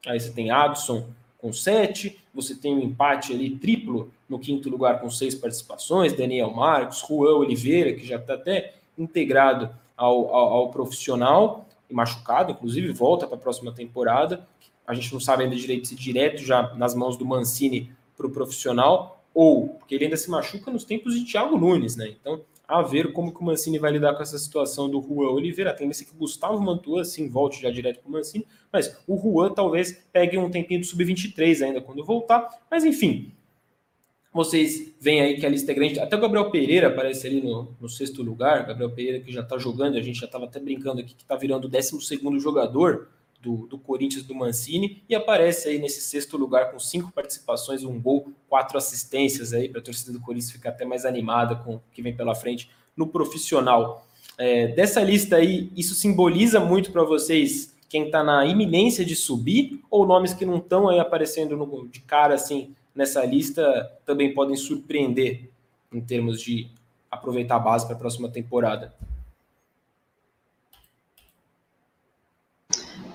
Aí você tem Adson com 7, você tem um empate ali triplo no quinto lugar com seis participações, Daniel Marcos, Juan Oliveira, que já está até integrado ao, ao, ao profissional, machucado, inclusive volta para a próxima temporada. A gente não sabe ainda direito se direto já nas mãos do Mancini para o profissional ou porque ele ainda se machuca nos tempos de Thiago Nunes, né? Então, a ver como que o Mancini vai lidar com essa situação do Juan Oliveira. Tem que o Gustavo Mantua assim volte já direto para o Mancini, mas o Juan talvez pegue um tempinho do sub-23 ainda quando voltar. Mas enfim, vocês veem aí que a lista é grande. Até o Gabriel Pereira aparece ali no, no sexto lugar. Gabriel Pereira que já está jogando, a gente já estava até brincando aqui que está virando o 12 jogador do, do Corinthians do Mancini e aparece aí nesse sexto lugar com cinco participações, um gol, quatro assistências aí para a torcida do Corinthians ficar até mais animada com o que vem pela frente no profissional. É, dessa lista aí, isso simboliza muito para vocês quem está na iminência de subir ou nomes que não estão aí aparecendo no, de cara assim nessa lista também podem surpreender em termos de aproveitar a base para a próxima temporada?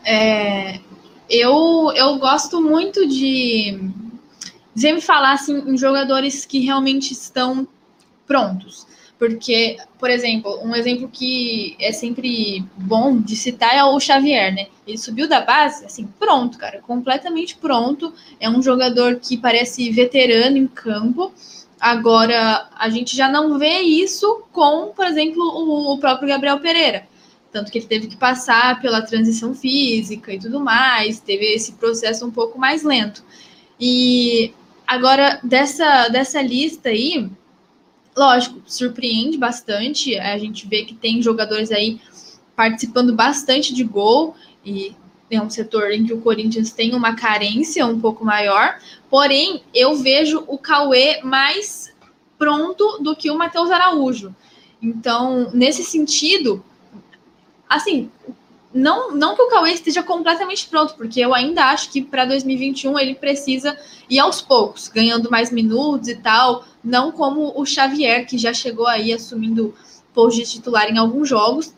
É, eu, eu gosto muito de sempre falar assim, em jogadores que realmente estão prontos. Porque, por exemplo, um exemplo que é sempre bom de citar é o Xavier, né? Ele subiu da base, assim, pronto, cara, completamente pronto. É um jogador que parece veterano em campo. Agora, a gente já não vê isso com, por exemplo, o, o próprio Gabriel Pereira. Tanto que ele teve que passar pela transição física e tudo mais, teve esse processo um pouco mais lento. E agora, dessa, dessa lista aí, lógico, surpreende bastante. A gente vê que tem jogadores aí participando bastante de gol e é um setor em que o Corinthians tem uma carência um pouco maior. Porém, eu vejo o Cauê mais pronto do que o Matheus Araújo. Então, nesse sentido, assim, não, não que o Cauê esteja completamente pronto, porque eu ainda acho que para 2021 ele precisa ir aos poucos, ganhando mais minutos e tal, não como o Xavier, que já chegou aí assumindo posto de titular em alguns jogos.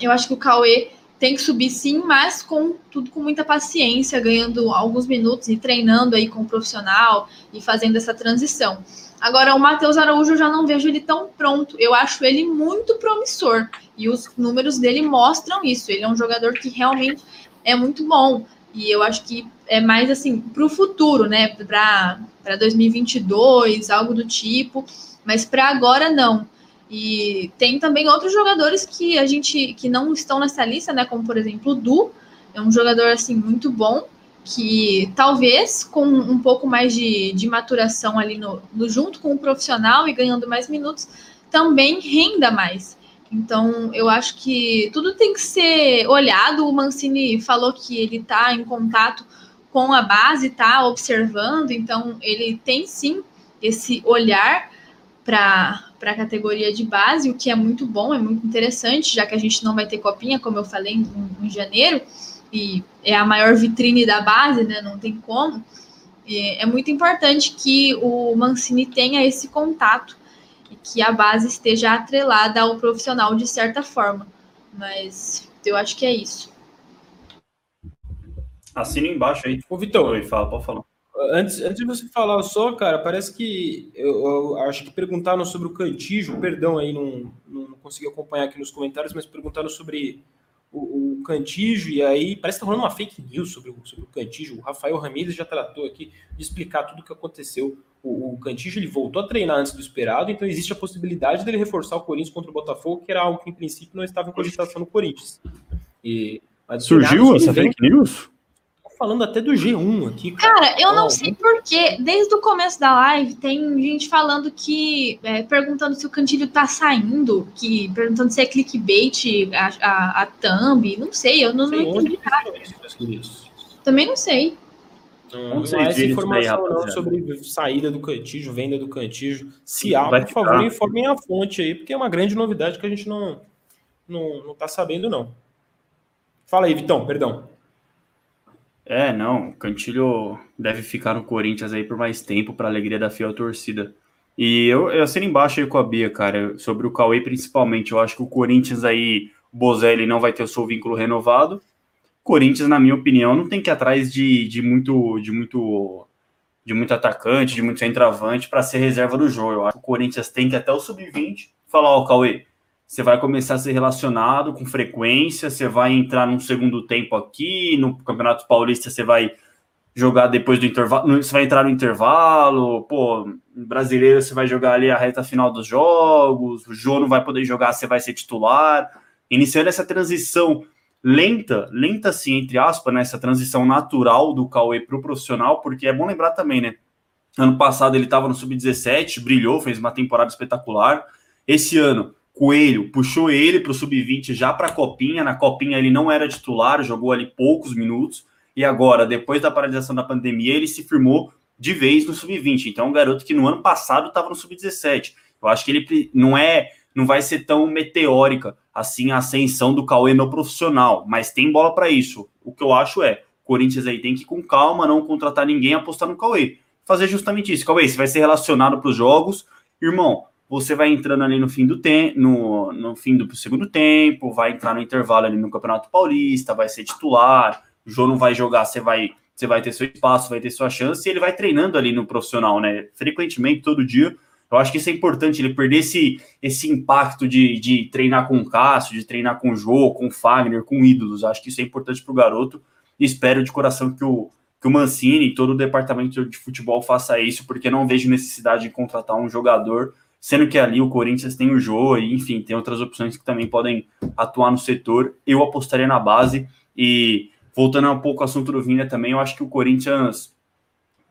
Eu acho que o Cauê tem que subir sim, mas com tudo com muita paciência, ganhando alguns minutos e treinando aí com o profissional e fazendo essa transição. Agora, o Matheus Araújo eu já não vejo ele tão pronto. Eu acho ele muito promissor. E os números dele mostram isso. Ele é um jogador que realmente é muito bom. E eu acho que é mais assim para o futuro, né? Para 2022, algo do tipo. Mas para agora não. E tem também outros jogadores que a gente que não estão nessa lista, né? Como por exemplo o Du, é um jogador assim muito bom que talvez com um pouco mais de, de maturação ali no, no junto com o profissional e ganhando mais minutos também renda mais. Então, eu acho que tudo tem que ser olhado. O Mancini falou que ele está em contato com a base, está observando, então ele tem sim esse olhar para a categoria de base, o que é muito bom, é muito interessante, já que a gente não vai ter copinha, como eu falei, em, em janeiro. e é a maior vitrine da base, né? Não tem como. E é muito importante que o Mancini tenha esse contato que a base esteja atrelada ao profissional de certa forma. Mas eu acho que é isso. Assina embaixo aí. Ô, Vitor. Oi, fala, pode falar. Antes, antes de você falar só, cara, parece que eu, eu, acho que perguntaram sobre o Cantijo, perdão aí, não, não consegui acompanhar aqui nos comentários, mas perguntaram sobre o, o Cantijo, e aí parece que tá rolando uma fake news sobre, sobre o Cantijo. O Rafael Ramírez já tratou aqui de explicar tudo o que aconteceu. O, o Cantijo ele voltou a treinar antes do esperado, então existe a possibilidade dele reforçar o Corinthians contra o Botafogo, que era algo que em princípio não estava em cogitação no Corinthians. E, Surgiu essa fake news? Falando até do G1 aqui. Cara, cara eu não sei porquê. Desde o começo da live tem gente falando que. É, perguntando se o Cantilho tá saindo, que perguntando se é clickbait a, a, a thumb. Não sei, eu não, não entendi nada. Também não sei. Não, não sei há essa informação aí, não sobre saída do Cantijo, venda do Cantijo. Se há, por favor, informem a fonte aí, porque é uma grande novidade que a gente não, não, não tá sabendo, não. Fala aí, Vitão, perdão. É, não, o Cantilho deve ficar no Corinthians aí por mais tempo, para alegria da fiel torcida. E eu, eu assino embaixo aí com a Bia, cara, sobre o Cauê principalmente. Eu acho que o Corinthians aí, o Bozelli não vai ter o seu vínculo renovado. Corinthians, na minha opinião, não tem que ir atrás de, de muito de muito de muito atacante, de muito centroavante para ser reserva do jogo. Eu acho que o Corinthians tem que até o sub-20 falar, ó, Cauê, você vai começar a ser relacionado com frequência, você vai entrar num segundo tempo aqui, no Campeonato Paulista você vai jogar depois do intervalo, você vai entrar no intervalo, pô, brasileiro você vai jogar ali a reta final dos jogos, o Jô não vai poder jogar, você vai ser titular, iniciando essa transição lenta, lenta assim, entre aspas, né, essa transição natural do Cauê para o profissional, porque é bom lembrar também, né, ano passado ele estava no Sub-17, brilhou, fez uma temporada espetacular, esse ano Coelho puxou ele para o sub-20 já para a Copinha. Na Copinha ele não era titular, jogou ali poucos minutos. E agora, depois da paralisação da pandemia, ele se firmou de vez no sub-20. Então, é um garoto que no ano passado estava no sub-17. Eu acho que ele não é, não vai ser tão meteórica assim a ascensão do Cauê no profissional, mas tem bola para isso. O que eu acho é, o Corinthians aí tem que ir com calma, não contratar ninguém, apostar no Cauê. Fazer justamente isso. Cauê, você vai ser relacionado para os jogos. Irmão, você vai entrando ali no fim do tempo, no, no fim do segundo tempo, vai entrar no intervalo ali no Campeonato Paulista, vai ser titular, o João não vai jogar, você vai, você vai ter seu espaço, vai ter sua chance, e ele vai treinando ali no profissional, né? Frequentemente, todo dia. Eu acho que isso é importante, ele perder esse, esse impacto de, de treinar com o Cássio, de treinar com o Jô, com o Fagner, com ídolos. Acho que isso é importante para o garoto. Espero de coração que o, que o Mancini e todo o departamento de futebol faça isso, porque não vejo necessidade de contratar um jogador sendo que ali o Corinthians tem o Jô, e enfim, tem outras opções que também podem atuar no setor. Eu apostaria na base e voltando um pouco ao assunto do Vinha também, eu acho que o Corinthians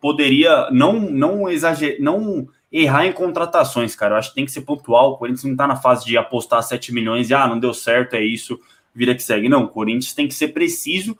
poderia não não exagerar, não errar em contratações, cara. Eu acho que tem que ser pontual. O Corinthians não tá na fase de apostar 7 milhões e ah, não deu certo, é isso, vira que segue. Não, o Corinthians tem que ser preciso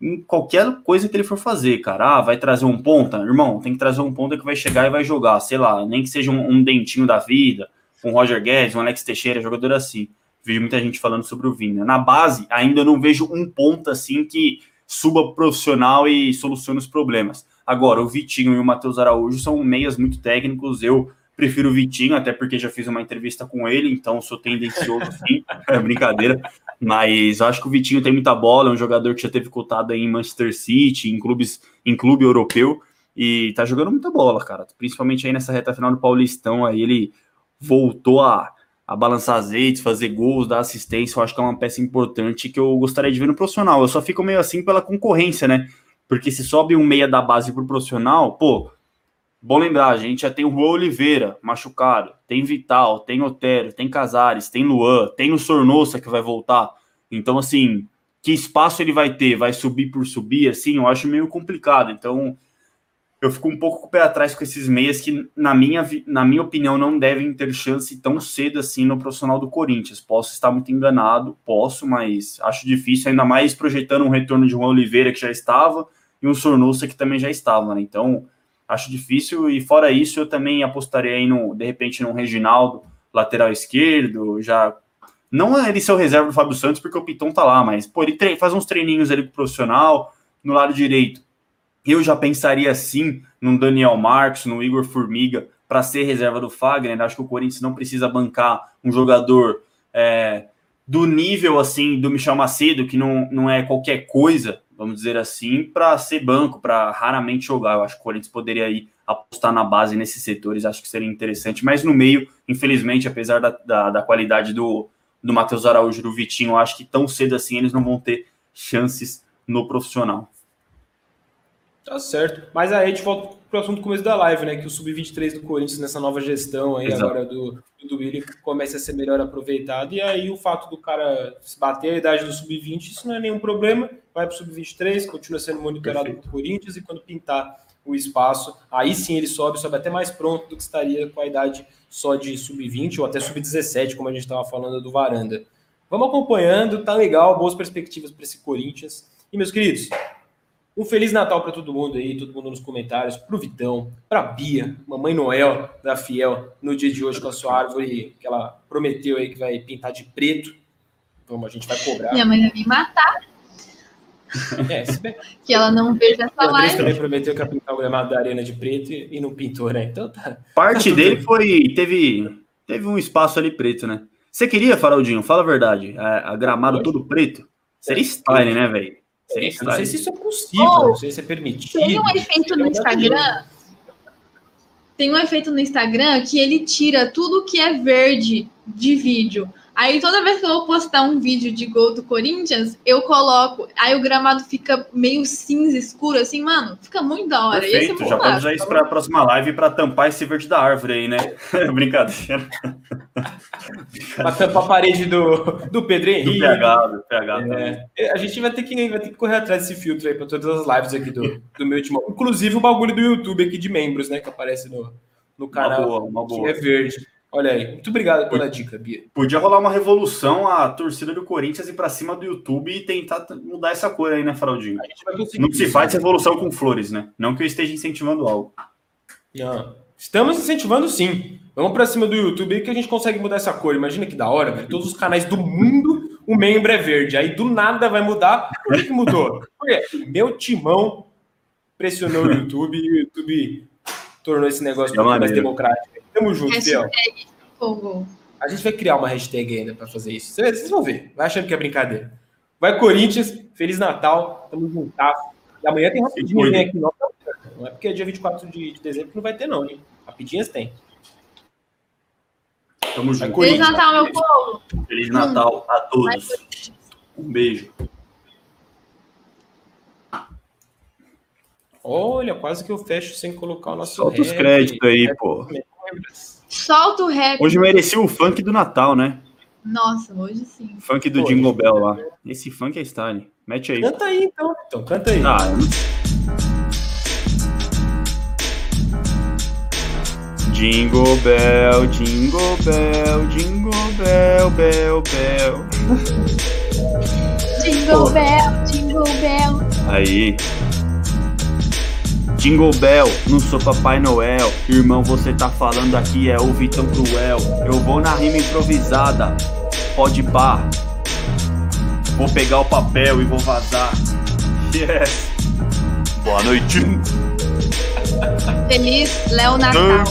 em qualquer coisa que ele for fazer, cara. Ah, vai trazer um ponta? Irmão, tem que trazer um ponta que vai chegar e vai jogar, sei lá, nem que seja um, um dentinho da vida, um Roger Guedes, um Alex Teixeira, jogador assim. Vejo muita gente falando sobre o Vinha. Na base, ainda não vejo um ponta assim que suba profissional e solucione os problemas. Agora, o Vitinho e o Matheus Araújo são meias muito técnicos. Eu Prefiro o Vitinho, até porque já fiz uma entrevista com ele, então sou tendencioso sim. é brincadeira. Mas acho que o Vitinho tem muita bola, é um jogador que já teve cotado em Manchester City, em clubes, em clube europeu, e tá jogando muita bola, cara. Principalmente aí nessa reta final do Paulistão, aí ele voltou a, a balançar azeites, fazer gols, dar assistência. Eu acho que é uma peça importante que eu gostaria de ver no profissional. Eu só fico meio assim pela concorrência, né? Porque se sobe um meia da base pro profissional, pô, Bom lembrar, a gente já tem o Juan Oliveira machucado, tem Vital, tem Otero, tem Casares, tem Luan, tem o Sornosa que vai voltar. Então, assim, que espaço ele vai ter? Vai subir por subir? Assim, eu acho meio complicado. Então, eu fico um pouco com o pé atrás com esses meias que, na minha, na minha opinião, não devem ter chance tão cedo assim no profissional do Corinthians. Posso estar muito enganado, posso, mas acho difícil, ainda mais projetando um retorno de Juan Oliveira que já estava e um Sornosa que também já estava, né? Então acho difícil. E fora isso, eu também apostaria aí no, de repente, no Reginaldo, lateral esquerdo, já Não é ele ser o reserva do Fábio Santos, porque o Piton tá lá, mas, pô, ele faz uns treininhos ali pro profissional, no lado direito. Eu já pensaria assim no Daniel Marcos, no Igor Formiga, para ser reserva do Fagner. Acho que o Corinthians não precisa bancar um jogador é, do nível assim do Michel Macedo, que não, não é qualquer coisa, vamos dizer assim, para ser banco, para raramente jogar. Eu acho que o Corinthians poderia aí apostar na base nesses setores, acho que seria interessante. Mas no meio, infelizmente, apesar da, da, da qualidade do, do Matheus Araújo do Vitinho, eu acho que tão cedo assim eles não vão ter chances no profissional. Tá certo. Mas aí a gente volta para o assunto do começo da live, né? Que o Sub-23 do Corinthians, nessa nova gestão aí Exato. agora do, do Willi, começa a ser melhor aproveitado. E aí o fato do cara bater a idade do Sub-20, isso não é nenhum problema. Vai para o Sub-23, continua sendo monitorado Perfeito. pelo Corinthians e quando pintar o espaço, aí sim ele sobe, sobe até mais pronto do que estaria com a idade só de Sub-20 ou até Sub-17, como a gente estava falando do Varanda. Vamos acompanhando, tá legal, boas perspectivas para esse Corinthians. E meus queridos, um Feliz Natal para todo mundo aí, todo mundo nos comentários, para o Vitão, para a Bia, Mamãe Noel da Fiel, no dia de hoje com a sua árvore que ela prometeu aí que vai pintar de preto. Vamos, a gente vai cobrar. Minha mãe vai me matar. É, bem... que ela não veja essa live. também prometeu que ia pintar o gramado da arena de preto e não pintou, né? Então tá. Parte tá dele foi. Teve, teve um espaço ali preto, né? Você queria, Faraldinho? Fala a verdade. A, a gramado todo preto? Seria style, né, velho? não sei se isso é possível, oh, não sei se é permitido. Tem um efeito no Instagram. Tem um efeito no Instagram que ele tira tudo que é verde de vídeo. Aí toda vez que eu vou postar um vídeo de gol do Corinthians, eu coloco. Aí o gramado fica meio cinza escuro, assim, mano, fica muito da hora. Perfeito, já pode usar isso para a próxima live para tampar esse verde da árvore aí, né? Brincadeira. para tampar a parede do, do Pedro Henrique. Do PH, do PH é, a gente vai ter, que, vai ter que correr atrás desse filtro aí para todas as lives aqui do, do meu último. Inclusive o bagulho do YouTube aqui de membros, né? Que aparece no, no canal. Uma boa, uma boa. Que é verde. Olha aí, muito obrigado pela dica, Bia. Podia rolar uma revolução a torcida do Corinthians ir para cima do YouTube e tentar mudar essa cor aí, né, Faraldinho? Não se faz revolução com flores, né? Não que eu esteja incentivando algo. Não. Estamos incentivando sim. Vamos para cima do YouTube aí que a gente consegue mudar essa cor. Imagina que da hora, velho. Todos os canais do mundo, o membro é verde. Aí do nada vai mudar. Por que, que mudou? Porque meu timão pressionou o YouTube e o YouTube tornou esse negócio é mais democrático. Tamo junto, Hashtag Fiel. A gente vai criar uma hashtag ainda para fazer isso. Vocês vão ver. Vai achando que é brincadeira. Vai, Corinthians. Feliz Natal. Tamo junto. E amanhã tem rapidinhas aqui. Não, não é porque é dia 24 de, de dezembro que não vai ter, não, hein? Rapidinhas tem. Tamo junto. Feliz Natal, meu povo. Feliz Natal a todos. Um beijo. Olha, quase que eu fecho sem colocar o nosso. Solta os créditos aí, pô. Solta o rap. Hoje merecia o funk do Natal, né? Nossa, hoje sim. Funk do Pô, Jingle Bell lá. Esse funk é style. Mete aí. Canta aí, então. Então, canta aí. Ah, Jingle Bell, Jingle Bell, Jingle Bell, Bell, Bell. jingle Bell, Jingle Bell. Aí. Jingle Bell, não sou Papai Noel. Irmão, você tá falando aqui é o Vitão Cruel. Eu vou na rima improvisada, pode pá. Vou pegar o papel e vou vazar. Yes. Boa noite. Feliz Léo Natal.